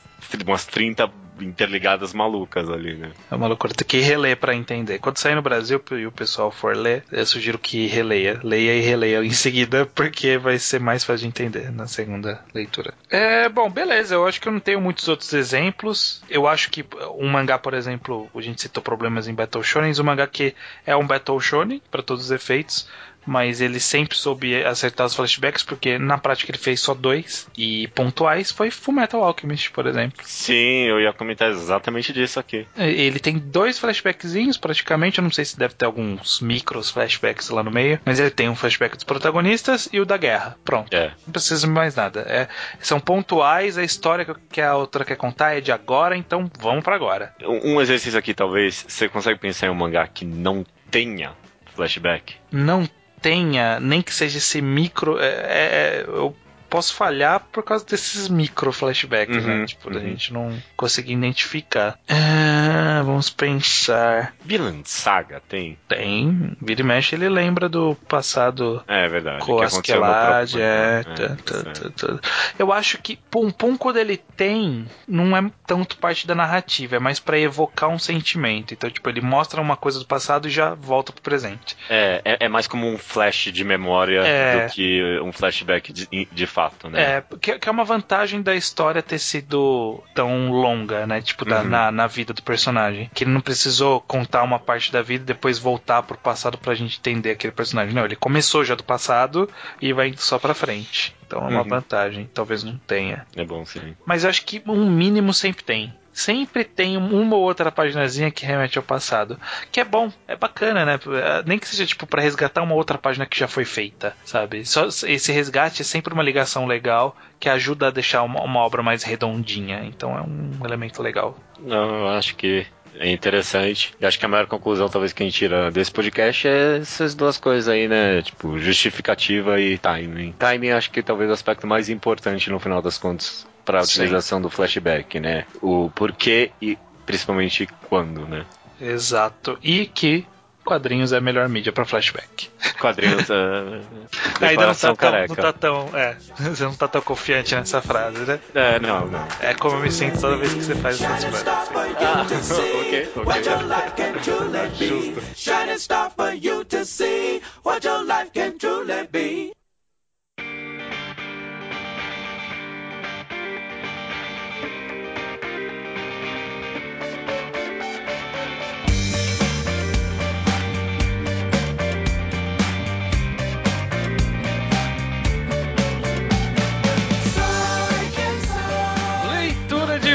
umas 30 interligadas malucas ali, né? É uma loucura. Tem que reler pra entender. Quando sair no Brasil e o pessoal for ler, eu sugiro que releia. Leia e releia em seguida, porque vai ser mais fácil de entender na segunda leitura. É, bom, beleza. Eu acho que eu não tenho muitos outros exemplos. Eu acho que um mangá, por exemplo, a gente citou problemas em Battle Shonen, um mangá que é um Battle Shonen, para todos os efeitos. Mas ele sempre soube acertar os flashbacks, porque na prática ele fez só dois. E pontuais foi Fullmetal Alchemist, por exemplo. Sim, eu ia comentar exatamente disso aqui. Ele tem dois flashbackzinhos, praticamente. Eu não sei se deve ter alguns micros flashbacks lá no meio. Mas ele tem um flashback dos protagonistas e o da guerra. Pronto. É. Não precisa de mais nada. É, são pontuais, a história que- a outra quer contar é de agora, então vamos pra agora. Um um exercício aqui, talvez, você consegue pensar em um mangá que não tenha flashback. não tenha, nem que seja esse micro. É, é- eu posso falhar por causa desses micro flashbacks, Uhum, né? Tipo, da uhum. gente não conseguir identificar. Ah, vamos pensar. Villain Saga tem? Tem. Vira e mexe, ele lembra do passado É verdade. com que as aconteceu no Quelad, próprio- é, É, tá, tá, certo. tá, tá. Eu acho que Pum Pum, quando ele tem, não é tanto parte da narrativa, é mais pra evocar um sentimento. Então, tipo, ele mostra uma coisa do passado e já volta pro presente. É, é, é mais como um flash de memória É. do que um flashback de, de fato, né? É, que, que é uma vantagem da história ter sido tão longa, né? Tipo, da- Uhum. na, na vida do personagem. Que ele não precisou contar uma parte da vida e depois voltar pro passado pra gente entender aquele personagem. Não, ele começou já do passado e vai indo só pra frente. Então é uma Uhum. vantagem. Talvez não tenha. É bom sim. Mas eu acho que um mínimo sempre tem. Sempre tem uma ou outra paginazinha que remete ao passado. Que é bom, é bacana, né? Nem que seja tipo pra resgatar uma outra página que já foi feita, sabe? Só esse resgate é sempre uma ligação legal que ajuda a deixar uma, uma obra mais redondinha. Então é um elemento legal. Não, eu acho que é interessante. E acho que a maior conclusão, talvez, que a gente tira desse podcast é essas duas coisas aí, né? Tipo, justificativa e timing. Timing acho que talvez o aspecto mais importante no final das contas para a utilização do flashback, né? O porquê e principalmente quando, né? Exato. E que quadrinhos é a melhor mídia pra flashback. Quadrinhos, uh, Ainda não tá, tão, careca. não tá tão. É, você não tá tão confiante nessa frase, né? É, não, não. É como eu me sinto toda vez que você faz essas frases. Ah, ok, What your ok. life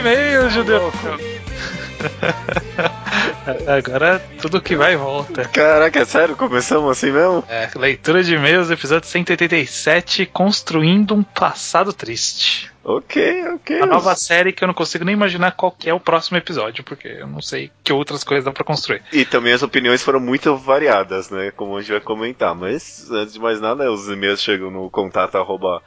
e-mails, judeu. Agora tudo que vai e volta. Caraca, é sério? Começamos assim mesmo? É, leitura de e-mails, episódio 187, Construindo um Passado Triste. Ok, ok. A nova série que eu não consigo nem imaginar qual é o próximo episódio, porque eu não sei que outras coisas dá pra construir. E também as opiniões foram muito variadas, né? Como a gente vai comentar. Mas, antes de mais nada, os e-mails chegam no contato arroba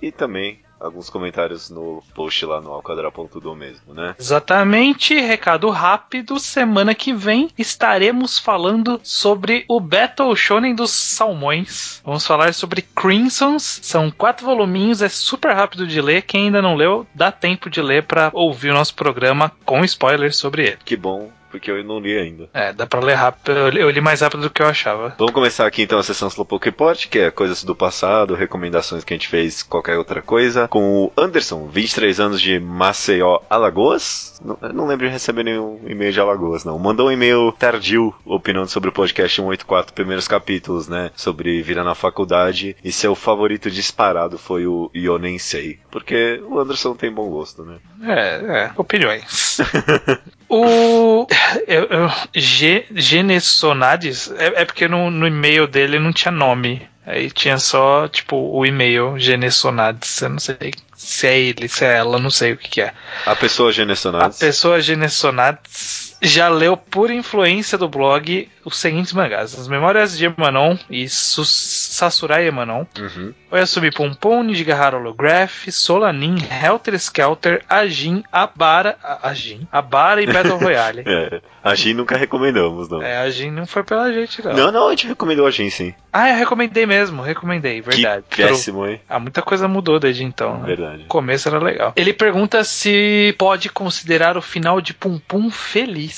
e também alguns comentários no post lá no alquadra.do mesmo, né? Exatamente, recado rápido. Semana que vem estaremos falando sobre o Battle Shonen dos Salmões. Vamos falar sobre Crimsons. São quatro voluminhos, é super rápido de ler. Quem ainda não leu, dá tempo de ler pra ouvir o nosso programa com spoilers sobre ele. Que bom, porque eu não li ainda. É, dá pra ler rápido. Eu li- mais rápido do que eu achava. Vamos começar aqui então a sessão Slowpoke Report, que é coisas do passado, recomendações que a gente fez, qualquer outra coisa. Com o Anderson, 23 anos de Maceió, Alagoas. Não, eu não lembro de receber nenhum e-mail de Alagoas, não. Mandou um e-mail tardio opinando sobre o podcast 184, primeiros capítulos, né? Sobre virar na faculdade. E seu favorito disparado foi o Yonensei. Porque o Anderson tem bom gosto, né? É, é, opiniões. o. Eu, eu, G, Genessonades, é, é porque no, no e-mail dele não tinha nome. Aí tinha só, tipo, o e-mail Genessonades. Eu não sei se é ele, se é ela, não sei o que, que é. A pessoa A Genessonades. pessoa Genessonades já leu por influência do blog os seguintes mangás: As Memórias de Emanon e Sus Sasurai Emanon. Uhum. Oyasumi Pum, Nijigahara Holograph, Solanin, Helter Skelter, Ajin, Abara, Ajin, Abara e Battle Royale. É, a Jin nunca recomendamos, não. é, Ajin não foi pela gente, não. Não, não, a gente recomendou a Jin, sim. Ah, eu recomendei mesmo, recomendei, verdade. Que péssimo, hein? Ah, muita coisa mudou desde então. né? Verdade. O começo era legal. Ele pergunta se pode considerar o final de Pum Pum feliz.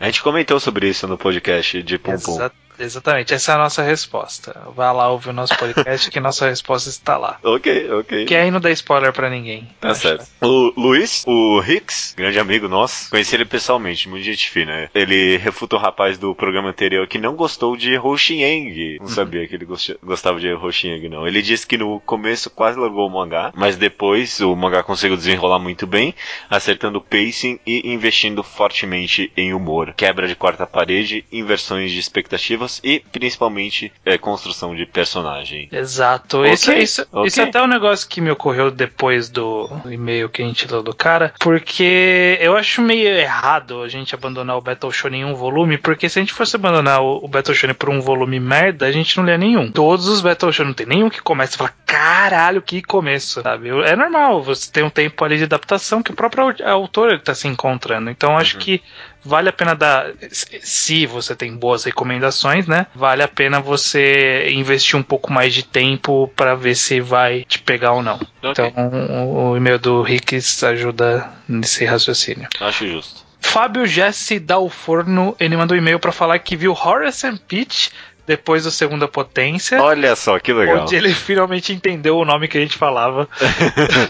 A gente comentou sobre isso no podcast de Pum Pum. Exa- exatamente, essa é a nossa resposta. Vá lá ouvir o nosso podcast que nossa resposta está lá. Ok, ok. Que aí não dá spoiler pra ninguém. Tá Acho. certo. O Luiz, o Hicks, grande amigo nosso, conheci ele pessoalmente, muito gente fina. né? Ele refuta o rapaz do programa anterior que não gostou de Hoshieng. Não sabia que ele gost- gostava de Hoshieng, não. Ele disse que no começo quase largou o mangá, mas depois o mangá conseguiu desenrolar muito bem, acertando o pacing e investindo fortemente em humor. Quebra de quarta parede, inversões de expectativas e principalmente é, construção de personagem. Exato. Ok, Esse, isso, isso é até um negócio que me ocorreu depois do e-mail que a gente leu do cara, porque eu acho meio errado a gente abandonar o Battle Shonen em um volume, porque se a gente fosse abandonar o, o Battle Shonen por um volume merda, a gente não lê nenhum. Todos os Battle Shonen não tem nenhum que começa e fala, caralho, que começo, sabe? É normal, você tem um tempo ali de adaptação que o próprio au- autor ele tá se encontrando. Então acho que vale a pena dar. Se você tem boas recomendações, né? Vale a pena você investir um pouco mais de tempo pra ver se vai te pegar ou não. Ok. Então o, e-mail do Ricks ajuda nesse raciocínio. Acho justo. Fábio Jesse Dalforno, ele mandou um e-mail pra falar que viu Horace and Peach depois do Segunda Potência. Olha só, que legal. Onde ele finalmente entendeu o nome que a gente falava.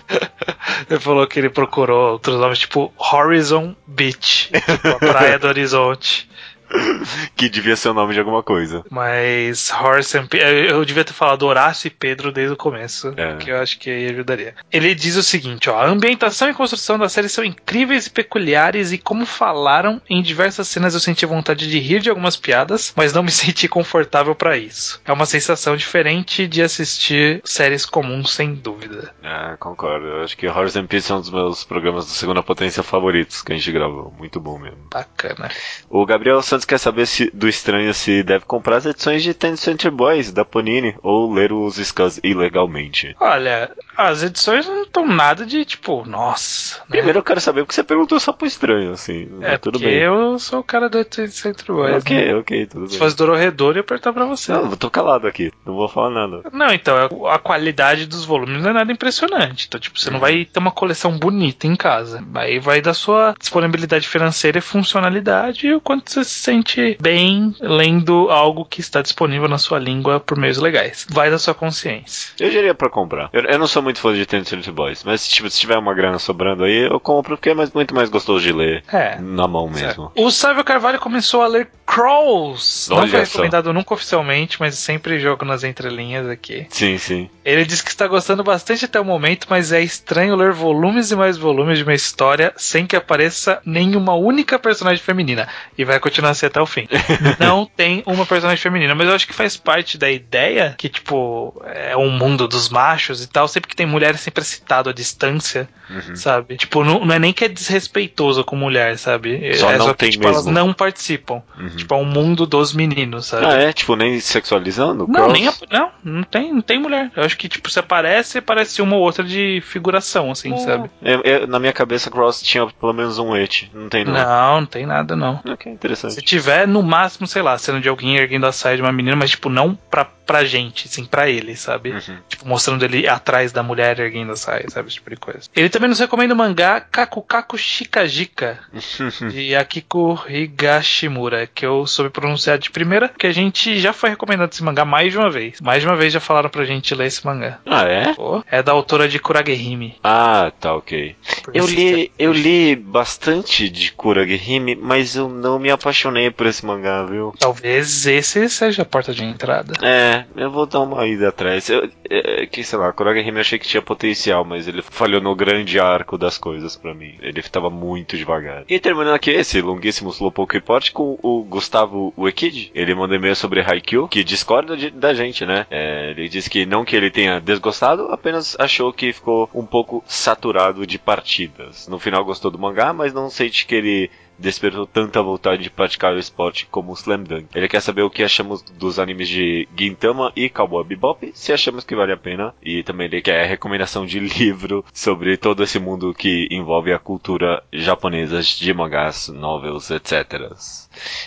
ele falou que ele procurou outros nomes, tipo Horizon Beach, tipo a praia do horizonte. que devia ser o nome de alguma coisa. Mas Horace and eu devia ter falado Horácio e Pedro desde o começo, É. que eu acho que aí ajudaria. Ele diz o seguinte, ó, a ambientação e construção da série são incríveis e peculiares e como falaram, em diversas cenas eu senti vontade de rir de algumas piadas, mas não me senti confortável pra isso. É uma sensação diferente de assistir séries comuns, sem dúvida. Ah, concordo. Eu acho que Horrors and Peace é um dos meus programas do Segunda Potência favoritos que a gente gravou. Muito bom mesmo. Bacana. O Gabriel Santos quer saber se, do estranho se deve comprar as edições de Ten Center Boys da Panini ou ler os scans ilegalmente. Olha, as edições não estão nada de tipo, nossa. né? Primeiro eu quero saber porque você perguntou só pro estranho, assim. É, tudo bem. eu sou o cara do Centro Boys. né? Ok, ok, tudo Se bem. fosse Dororedor, eu ia apertar pra você. Não, eu tô calado aqui, não vou falar nada. Não, então, a qualidade dos volumes não é nada impressionante. Então, tipo, você não vai ter uma coleção bonita em casa. Aí vai da sua disponibilidade financeira e funcionalidade e o quanto você se sente bem lendo algo que está disponível na sua língua por meios legais. Vai da sua consciência. Eu diria pra comprar. Eu, eu não sou muito fã de Center Boys, mas tipo, se tiver uma grana sobrando aí, eu compro porque é mais, muito mais gostoso de ler É. na mão mesmo. O Sávio Carvalho começou a ler Crawls. Não foi só. recomendado nunca oficialmente, mas sempre jogo nas entrelinhas aqui. Sim, sim. Ele diz que está gostando bastante até o momento, mas é estranho ler volumes e mais volumes de uma história sem que apareça nenhuma única personagem feminina. E vai continuar até o fim. Não tem uma personagem feminina, mas eu acho que faz parte da ideia que, tipo, é um mundo dos machos e tal. Sempre que tem mulher, é sempre é citado à distância, Uhum. sabe? Tipo, não, não é nem que é desrespeitoso com mulher, sabe? Só é não que, tem tipo, elas mesmo. não participam. Tipo, é um mundo dos meninos, sabe? Ah, é? Tipo, nem sexualizando? Não, nem a- não, não tem, não tem mulher. Eu acho que tipo se aparece, parece uma ou outra de figuração, assim, sabe? É, é, na minha cabeça, Cross tinha pelo menos um et. Não tem, não. Não, não tem nada não. Ok, interessante. Se tiver, no máximo, sei lá, cena de alguém erguendo a saia de uma menina, mas tipo não pra, pra gente, assim, pra ele, sabe? Uhum. Tipo mostrando ele atrás da mulher erguendo a saia, sabe? Esse tipo de coisa. Ele também nos recomenda o mangá Kakukaku Shikajika de Akiko Higashimura, que eu soube pronunciar de primeira, que a gente já foi recomendado esse mangá mais de uma vez. Mais de uma vez já falaram pra gente ler esse mangá. ah, é? É da autora de Kuragehime. Ah, tá, ok. Eu li, eu li bastante de Kuragehime, mas eu não me apaixonei por esse mangá, viu? Talvez esse seja a porta de entrada. É, eu vou dar uma ida atrás. Eu, é, que sei lá, Kuragehime eu achei que tinha potencial, mas ele falhou no grande arco das coisas pra mim. Ele tava muito devagar. E terminando aqui esse longuíssimo Slowpoke Report com o Gustavo Uekid. Ele manda e-mail sobre Haikyuu, que discorda de- da gente, né? É, ele diz que não que ele tenha desgostado, apenas achou que ficou um pouco saturado de partidas. No final gostou do mangá, mas não sente que ele despertou tanta vontade de praticar o esporte como o Slam Dunk. Ele quer saber o que achamos dos animes de Gintama e Cowboy Bebop, se achamos que vale a pena, e também ele quer recomendação de livro sobre todo esse mundo que envolve a cultura japonesa de mangás, novels, etc.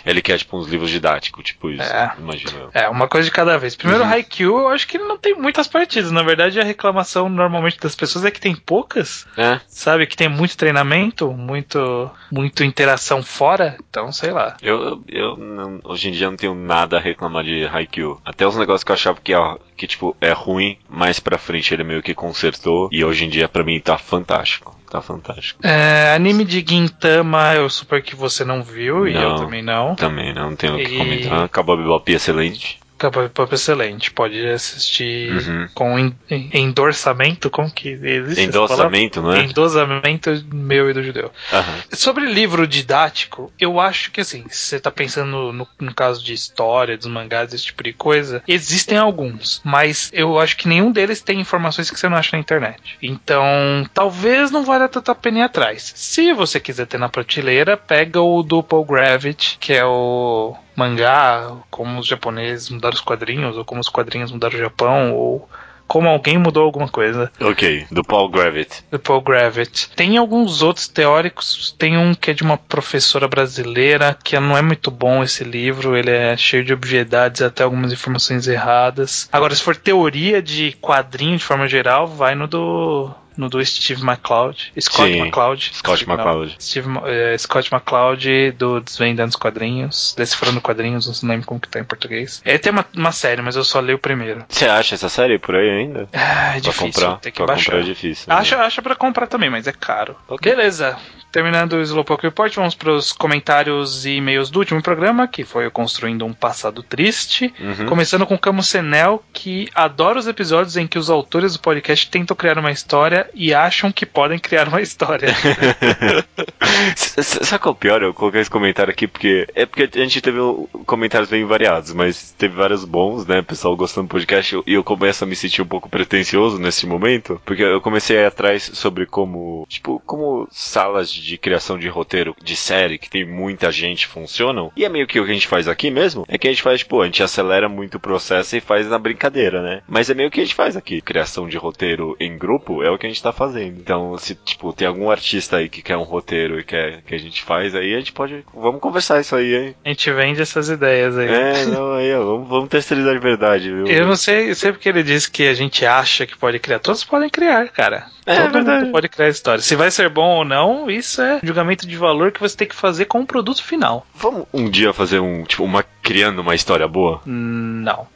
Ele quer tipo uns livros didáticos, tipo isso, É. imagino. É, uma coisa de cada vez. Primeiro, Uhum. o Haikyuu, eu acho que ele não tem muitas partidas. Na verdade, a reclamação normalmente das pessoas é que tem poucas, É, sabe? Que tem muito treinamento, muito, muito interação fora. Então, sei lá. Eu, eu não- hoje em dia não tenho nada a reclamar de Haikyuu. Até os negócios que eu achava que, é- que tipo, é ruim, mais pra frente ele meio que consertou. E hoje em dia pra mim tá fantástico. Tá fantástico. É, anime de Gintama, eu super que você não viu, e eu Não. também não. Também, não tenho o que E- comentar. Acabou a Bebop excelente. Cowboy Bebop é excelente. Pode assistir Uhum. com en- en- endorsamento, como que existe? essa Endossamento, não é? Endossamento meu e do judeu. Aham. Sobre livro didático, eu acho que assim, se você tá pensando no, no- caso de história, dos mangás, esse tipo de coisa, existem alguns, mas eu acho que nenhum deles tem informações que você não acha na internet. Então, talvez não valha tanta pena ir atrás. Se você quiser ter na prateleira, pega o do Paul que é o mangá, como os japoneses mudaram os quadrinhos, ou como os quadrinhos mudaram o Japão, ou como alguém mudou alguma coisa. Ok, do Paul Gravit. Do Paul Gravit. Tem alguns outros teóricos. Tem um que é de uma professora brasileira, que não é muito bom esse livro. Ele é cheio de obviedades, até algumas informações erradas. Agora, se for teoria de quadrinho de forma geral, vai no do. No do Steve McCloud. Scott Sim, McCloud. Scott não. McCloud. Steve, eh, Scott McCloud do Desvendando os Quadrinhos. Decifrando Quadrinhos, não lembro como que tá em português. Ele tem uma, uma série, mas eu só leio o primeiro. Você acha essa série por aí ainda? Ah, é pra difícil. comprar? Tem que pra baixar. comprar é difícil. né? Acha, acha pra comprar também, mas é caro. Beleza. Terminando o Slowpoke Report, vamos pros comentários e e-mails do último programa, que foi o Construindo um Passado Triste. Uhum. Começando com Camusenel, que adora os episódios em que os autores do podcast tentam criar uma história e acham que podem criar uma história. Sabe qual é o pior? Eu coloquei esse comentário aqui porque. É porque a gente teve comentários bem variados, mas teve vários bons, né? Pessoal gostando do podcast e eu começo a me sentir um pouco pretencioso nesse momento, porque eu comecei a ir atrás sobre como. Tipo, como salas de criação de roteiro de série que tem muita gente funcionam. E é meio que o que a gente faz aqui mesmo. É que a gente faz, tipo, a gente acelera muito o processo e faz na brincadeira, né? Mas é meio que a gente faz aqui. Criação de roteiro em grupo é o que a gente tá fazendo. Então, se, tipo, tem algum artista aí que quer um roteiro e quer que a gente faz, aí a gente pode. Vamos conversar isso aí, hein? A gente vende essas ideias aí. É, não, aí, ó, vamos, vamos terceirizar de verdade, viu? Eu não sei, sei porque ele disse que a gente acha que pode criar. Todos podem criar, cara. É, Todo verdade. mundo pode criar história. Se vai ser bom ou não, isso é julgamento de valor que você tem que fazer com o produto final. Vamos um dia fazer um, tipo, uma criando uma história boa? Não.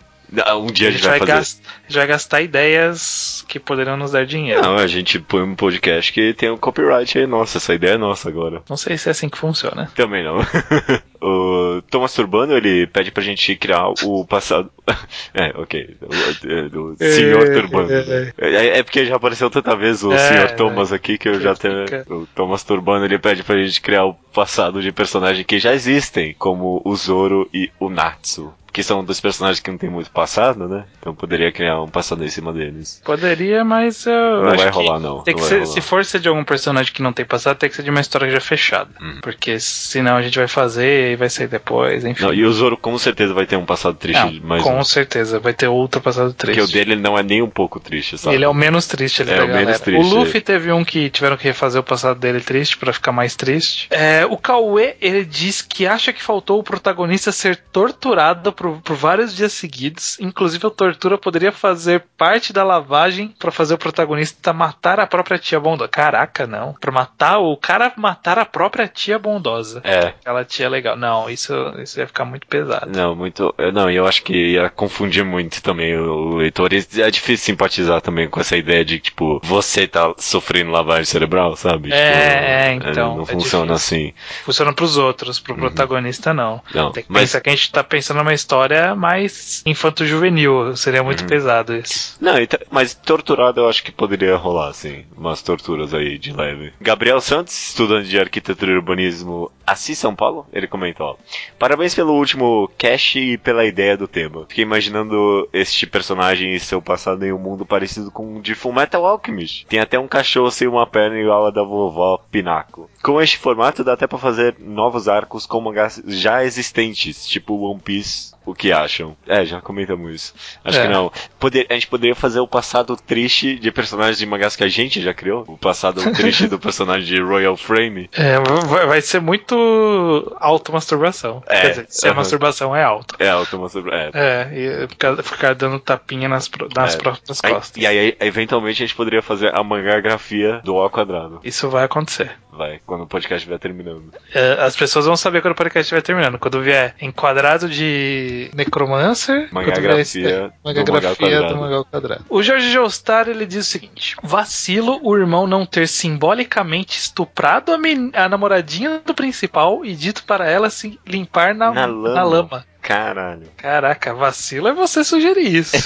Ah, Um dia A a gente gente vai vai, fazer. gas- a gente vai gastar ideias que poderiam nos dar dinheiro. Não, a gente põe um podcast que tem um copyright aí. Nossa, essa ideia é nossa agora. Não sei se é assim que funciona. Também não. o Thomas Turbano, ele pede pra gente criar o passado. é, ok. O, é, Senhor É, Turbano. né? É, é porque já apareceu tanta vez o É, Senhor é. Thomas aqui que eu já tenho. Fica. O Thomas Turbano, ele pede pra gente criar o passado de personagens que já existem, como o Zoro e o Natsu. Que são dois personagens que não tem muito passado, né? Então poderia criar um passado em cima deles. Poderia, mas eu Não vai rolar, não. Tem Não que ser, rolar. se for ser de algum personagem que não tem passado, tem que ser de uma história já fechada. Hum. Porque senão a gente vai fazer e vai sair depois, enfim. Não, e o Zoro com certeza vai ter um passado triste, Não, mas com certeza, vai ter outro passado triste. porque o dele não é nem um pouco triste, sabe? Ele é o menos triste ali É, o menos galera. triste, o Luffy teve um que tiveram que refazer o passado dele triste pra ficar mais triste. É, o Cauê, ele diz que acha que faltou o protagonista ser torturado por, por vários dias seguidos. Inclusive, a tortura poderia fazer parte da lavagem pra fazer o protagonista matar a própria tia bondosa. Caraca, não. Pra matar o cara matar a própria tia bondosa. É, Aquela tia legal. Não, isso, isso ia ficar muito pesado. não, muito. Não, e eu acho que ia confundir muito também o, leitor. E é difícil simpatizar também com essa ideia de, tipo, você tá sofrendo lavagem cerebral, sabe? É, Tipo, é, então, Não é funciona difícil. assim. Funciona pros outros, pro protagonista não. Uhum. Não, Tem que mas- pensar que a gente tá pensando numa história mais infanto-juvenil. Seria Uhum. muito pesado isso. Não, mas torturado eu acho que poderia rolar, assim. Umas torturas aí de leve. Gabriel Santos, estudante de arquitetura e urbanismo Assis São Paulo, ele comentou, ó. Parabéns pelo último cast e pela ideia do tema. Fiquei imaginando este personagem e seu passado em um mundo parecido com o de Fullmetal Alchemist. Tem até um cachorro sem uma perna igual a da vovó Pinaco. Com este formato dá até pra fazer novos arcos com mangás já existentes, tipo One Piece. O que acham? É, já comentamos isso. Acho É. que não. Poder, a gente poderia fazer o passado triste de personagens de mangás que a gente já criou. O passado triste do personagem de Royal Frame. É, vai, ser muito automasturbação. É, Quer dizer, se a aham. masturbação é alta. É, Automa sobre. É. É, e ficar, ficar dando tapinha nas, nas É. próprias Aí- costas. e aí, eventualmente, a gente poderia fazer a mangagrafia do O ao quadrado. Isso vai acontecer. Vai, quando o podcast estiver terminando. É, as pessoas vão saber quando o podcast estiver terminando. Quando vier enquadrado de Necromancer, Mangagrafia mangagrafia do Quadrado. Mangá Quadrado. O Jorge Geostar ele diz o seguinte: vacilo o irmão não ter simbolicamente estuprado a, men- a namoradinha do principal e dito para ela se limpar na, Na na lama. Caralho. Caraca, vacilo é você sugerir isso.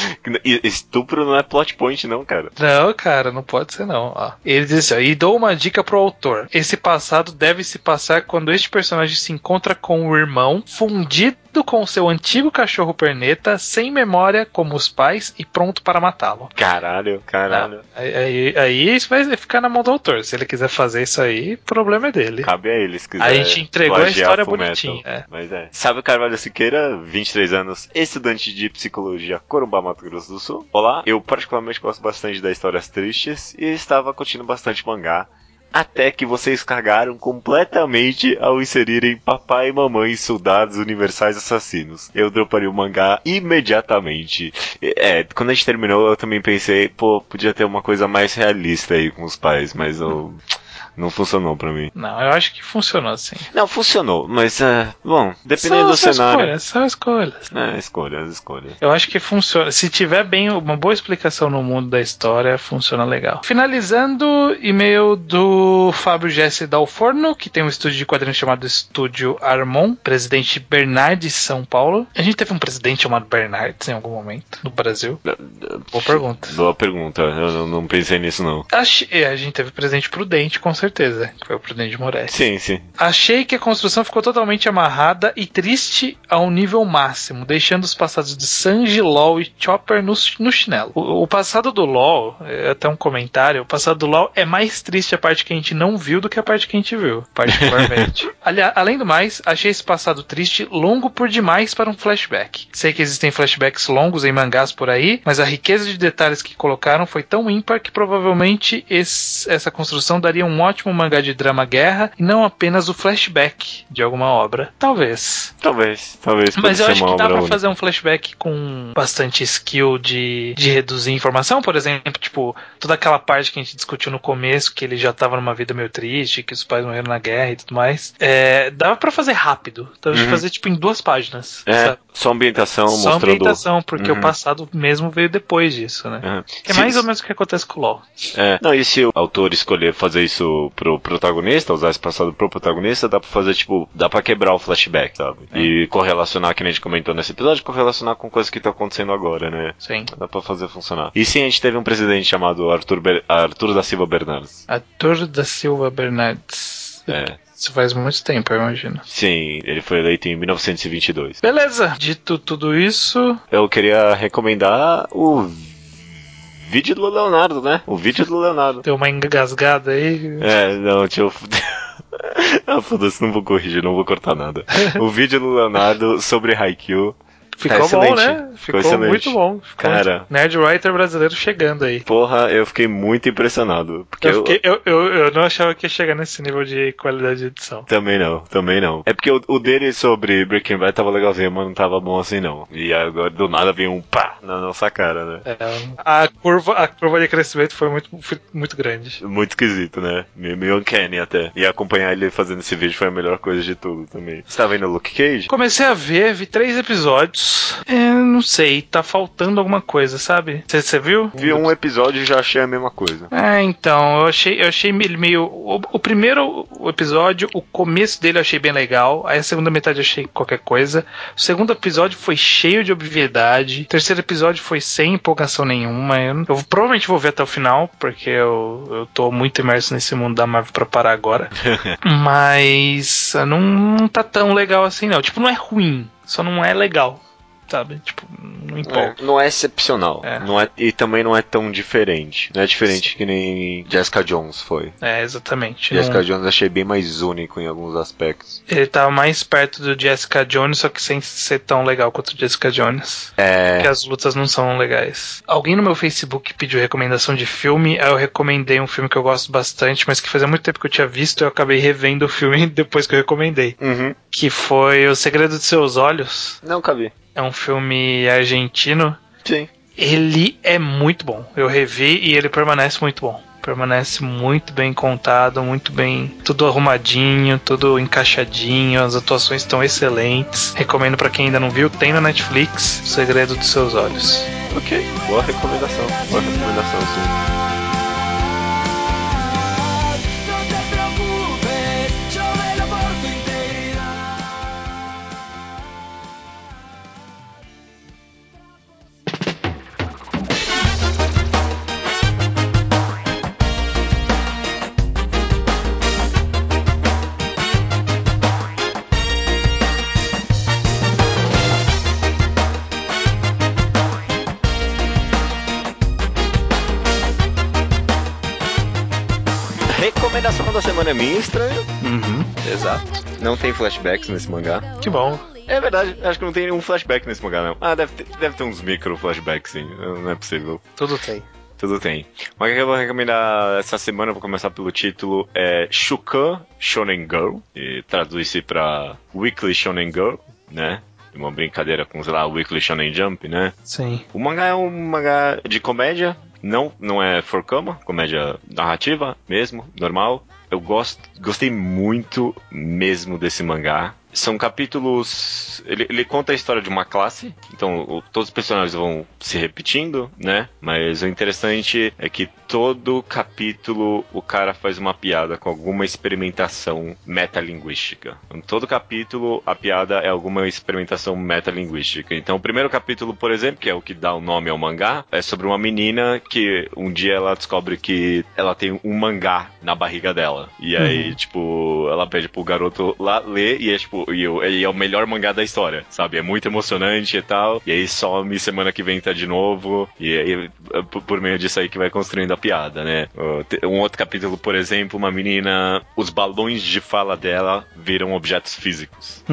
Estupro não é plot point, não, cara. Não, cara, não pode ser não. Ó. Ele diz assim, ó, e dou uma dica pro autor. Esse passado deve se passar quando este personagem se encontra com o irmão, fundido com seu antigo cachorro perneta, sem memória como os pais e pronto para matá-lo. Caralho, caralho. Aí, aí, aí isso vai ficar na mão do autor. Se ele quiser fazer isso aí, problema é dele. Cabe a eles, se quiser. A gente entregou a história bonitinha, é. Mas é. Sabe o Carvalho Siqueira, 23 anos, estudante de psicologia, Corumbá, Mato Grosso do Sul. Olá, eu particularmente gosto bastante das histórias tristes e estava curtindo bastante mangá. Até que vocês cagaram completamente ao inserirem papai e mamãe soldados universais assassinos. Eu droparia o mangá imediatamente. É, quando a gente terminou, eu também pensei, pô, podia ter uma coisa mais realista aí com os pais, mas eu... não funcionou pra mim. Não, eu acho que funcionou assim. Não, funcionou, mas, é, bom, dependendo do são cenário. escolhas, são escolhas. É, escolhas, escolhas. Eu acho que funciona. Se tiver bem uma boa explicação no mundo da história, funciona legal. Finalizando, e-mail do Fábio Jesse Dalforno, que tem um estúdio de quadrinhos chamado Estúdio Armon, presidente Bernardes São Paulo. A gente teve um presidente chamado Bernardes em algum momento no Brasil. Boa pergunta. Boa pergunta, eu não, pensei nisso não. Achei, é, a gente teve presidente Prudente, com certeza, que foi o Prudente Moraes. Sim, sim. Achei que a construção ficou totalmente amarrada e triste ao nível máximo, deixando os passados de Sanji, LOL e Chopper no, no chinelo. O, o passado do LOL, é até um comentário, o passado do LOL é mais triste a parte que a gente não viu do que a parte que a gente viu, particularmente. Ali- além do mais, achei esse passado triste longo por demais para um flashback. Sei que existem flashbacks longos em mangás por aí, mas a riqueza de detalhes que colocaram foi tão ímpar que provavelmente esse- essa construção daria um ótimo mangá de drama guerra e não apenas o flashback de alguma obra. Talvez. Talvez, talvez Mas eu acho que dá pra fazer um flashback com bastante skill de, de reduzir informação, por exemplo, tipo, toda aquela parte que a gente discutiu no começo, que ele já tava numa vida meio triste, que os pais morreram na guerra e tudo mais. É, dava pra fazer rápido. Dava pra Uhum. fazer, tipo, em duas páginas. É, sabe? só ambientação Só mostrando. ambientação, porque Uhum. o passado mesmo veio depois disso, né? Uhum. É Se- mais ou menos o que acontece com o LoL. É. Não, e se o autor escolher fazer isso pro protagonista, usar esse passado pro protagonista, dá pra fazer, tipo, dá pra quebrar o flashback, sabe? É. E correlacionar, que nem a gente comentou nesse episódio, correlacionar com coisas que tá acontecendo agora, né? Sim. Dá pra fazer funcionar. E sim, a gente teve um presidente chamado Arthur, Ber- Arthur da Silva Bernardes. Arthur da Silva Bernardes. É. Isso faz muito tempo, eu imagino. Sim, ele foi eleito em 1922. Beleza, dito tudo isso, Eu queria recomendar o vídeo do Leonardo, né? O vídeo do Leonardo. deu uma engasgada aí. É, não, deixa eu. ah, foda-se, não vou corrigir, não vou cortar nada. O vídeo do Leonardo sobre Haikyuu. Ficou Tá bom, né? Ficou Ficou muito bom. Ficou Cara. muito- Nerd Writer brasileiro chegando aí. Porra, eu fiquei muito impressionado. Porque Eu, eu, fiquei- eu, eu, eu não achava que ia chegar nesse nível de qualidade de edição. Também não, também não. É porque o, o dele sobre Breaking Bad tava legalzinho, mas não tava bom assim não. E agora do nada veio um pá na nossa cara, né? É, a, curva, a curva de crescimento foi muito, foi muito grande. Muito esquisito, né? Meio, meio uncanny até. E acompanhar ele fazendo esse vídeo foi a melhor coisa de tudo também. Você tá vendo o Luke Cage? Comecei a ver, vi três episódios. É, não sei, tá faltando alguma coisa, sabe? Você viu? Vi um episódio e já achei a mesma coisa. É, então, eu achei, eu achei ele meio. O, o primeiro episódio, o começo dele eu achei bem legal. Aí a segunda metade eu achei qualquer coisa. O segundo episódio foi cheio de obviedade. O terceiro episódio foi sem empolgação nenhuma. Eu, eu provavelmente vou ver até o final, porque eu, eu tô muito imerso nesse mundo da Marvel pra parar agora. Mas não, não tá tão legal assim, não. Tipo, não é ruim, só não é legal. Sabe? Tipo, não empolga. É, não é excepcional. É. Não é, e também não é tão diferente. Não é diferente que nem Jessica Jones foi. É, exatamente. Jessica Não- Jones achei bem mais único em alguns aspectos. Ele tava mais perto do Jessica Jones, só que sem ser tão legal quanto o Jessica Jones. É. Porque as lutas não são legais. Alguém no meu Facebook pediu recomendação de filme, aí eu recomendei um filme que eu gosto bastante, mas que fazia muito tempo que eu tinha visto e eu acabei revendo o filme depois que eu recomendei. Uhum. Que foi O Segredo de Seus Olhos. Não cabe. É um filme argentino. Sim. Ele é muito bom. Eu revi e ele permanece muito bom. Permanece muito bem contado, muito bem, tudo arrumadinho, tudo encaixadinho, as atuações estão excelentes. Recomendo pra quem ainda não viu, tem na Netflix, O Segredo dos Seus Olhos. Ok. Boa recomendação. Boa recomendação, sim. Não tem flashbacks nesse mangá. Que bom. É verdade, acho que não tem nenhum flashback nesse mangá, não. Ah, deve ter, deve ter uns micro flashbacks, sim. Não é possível. Tudo tem. Tudo tem. O mangá que eu vou recomendar essa semana, vou começar pelo título, é Shukan Shonen Girl. E traduz-se pra Weekly Shonen Girl, né? Uma brincadeira com, sei lá, Weekly Shonen Jump, né? Sim. O mangá é um mangá de comédia, não, não é for cama, comédia narrativa mesmo, normal. Eu gosto, gostei muito mesmo desse mangá. São capítulos. Ele, ele conta a história de uma classe, então o- todos os personagens vão se repetindo, né? Mas o interessante é que todo capítulo o cara faz uma piada com alguma experimentação metalinguística. Em todo capítulo a piada é alguma experimentação metalinguística. Então o primeiro capítulo, por exemplo, que é o que dá o nome ao mangá, é sobre uma menina que um dia ela descobre que ela tem um mangá na barriga dela. E aí, tipo, ela pede pro garoto lá ler e é tipo, e, o- e é o melhor mangá da história, sabe? É muito emocionante e tal. E aí some semana que vem tá de novo. E aí, por- meio disso aí que vai construindo a piada, né? Um outro capítulo, por exemplo, uma menina, os balões de fala dela viram objetos físicos.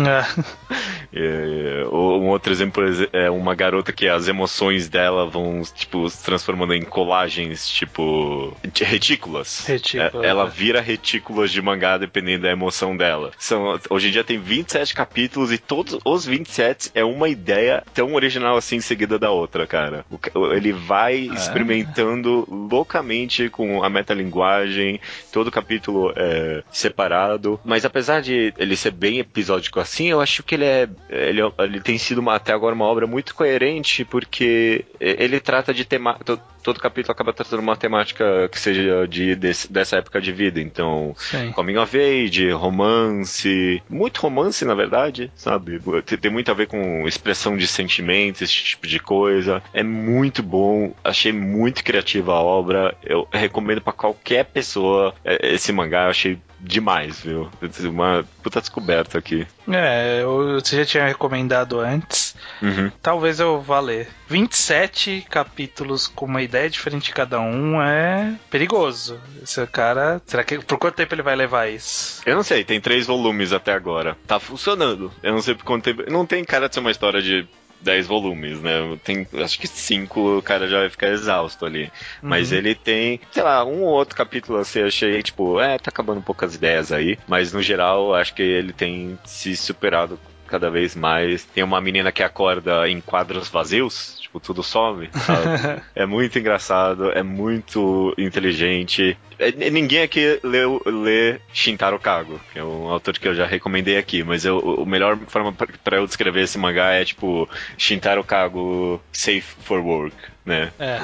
É, um outro exemplo é uma garota que as emoções dela vão, tipo, se transformando em colagens, tipo, retículas. Retículas, É, ela é. vira retículas de mangá dependendo da emoção dela. São, hoje em dia tem 27 capítulos e todos os 27 é uma ideia tão original assim seguida da outra, cara. Ele vai experimentando loucamente com a metalinguagem, todo capítulo é separado, mas apesar de ele ser bem episódico assim, eu acho que ele é ele, é- ele tem sido uma- até agora uma obra muito coerente porque ele trata de tema to- todo capítulo acaba tratando uma temática que seja de desse- dessa época de vida, então Sim. coming of age, romance, muito romance na verdade, sabe? Tem, muito a ver com expressão de sentimentos, esse tipo de coisa. É muito bom, achei muito criativa a obra. Eu recomendo pra qualquer pessoa é, esse mangá, eu achei demais, viu? Uma puta descoberta aqui. É, eu, você já tinha recomendado antes. Uhum. Talvez eu vá ler. 27 capítulos com uma ideia diferente de cada um é perigoso. Esse cara. Será que. Por quanto tempo ele vai levar isso? Eu não sei, tem três volumes até agora. Tá funcionando. Eu não sei por quanto tempo. Não tem cara de ser uma história de 10 volumes, né? Tem, acho que cinco o cara já vai ficar exausto ali. Mas Uhum. ele tem, sei lá, um ou outro capítulo assim, eu achei, tipo, é, tá acabando poucas ideias aí. Mas no geral, acho que ele tem se superado cada vez mais. Tem uma menina que acorda em quadros vazios, tipo, tudo some, sabe? é muito engraçado, é muito inteligente. É, Ninguém aqui leu, lê Shintaro Kago, que é um autor que eu já recomendei aqui, mas eu, o melhor forma pra- pra eu descrever esse mangá é tipo Shintaro Kago Safe for Work, né? É,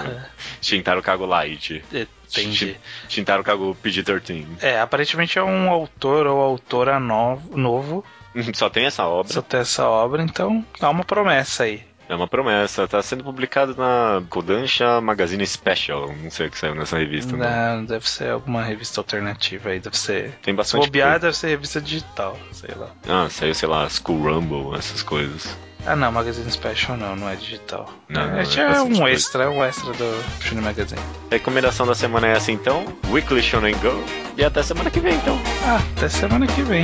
Shintaro Kago Light. entendi. Shin- Shintaro Kago PG-13. É, aparentemente é um autor ou autora novo, novo. Só tem essa obra. Só tem essa obra, então dá uma promessa aí. É uma promessa. Tá sendo publicado na Kodansha Magazine Special. Não sei o que saiu nessa revista. Não. Não, deve ser alguma revista alternativa aí, deve ser. Tem Se bastante bobear, coisa. deve ser revista digital, sei lá. Ah, saiu, sei lá, School Rumble, essas coisas. Ah não, Magazine Special não, não é digital. Não, não, é, é é um extra, é um extra do Shonen Magazine. Recomendação da semana é essa então. Weekly Shonen Go. E até semana que vem então. Ah, até semana que vem.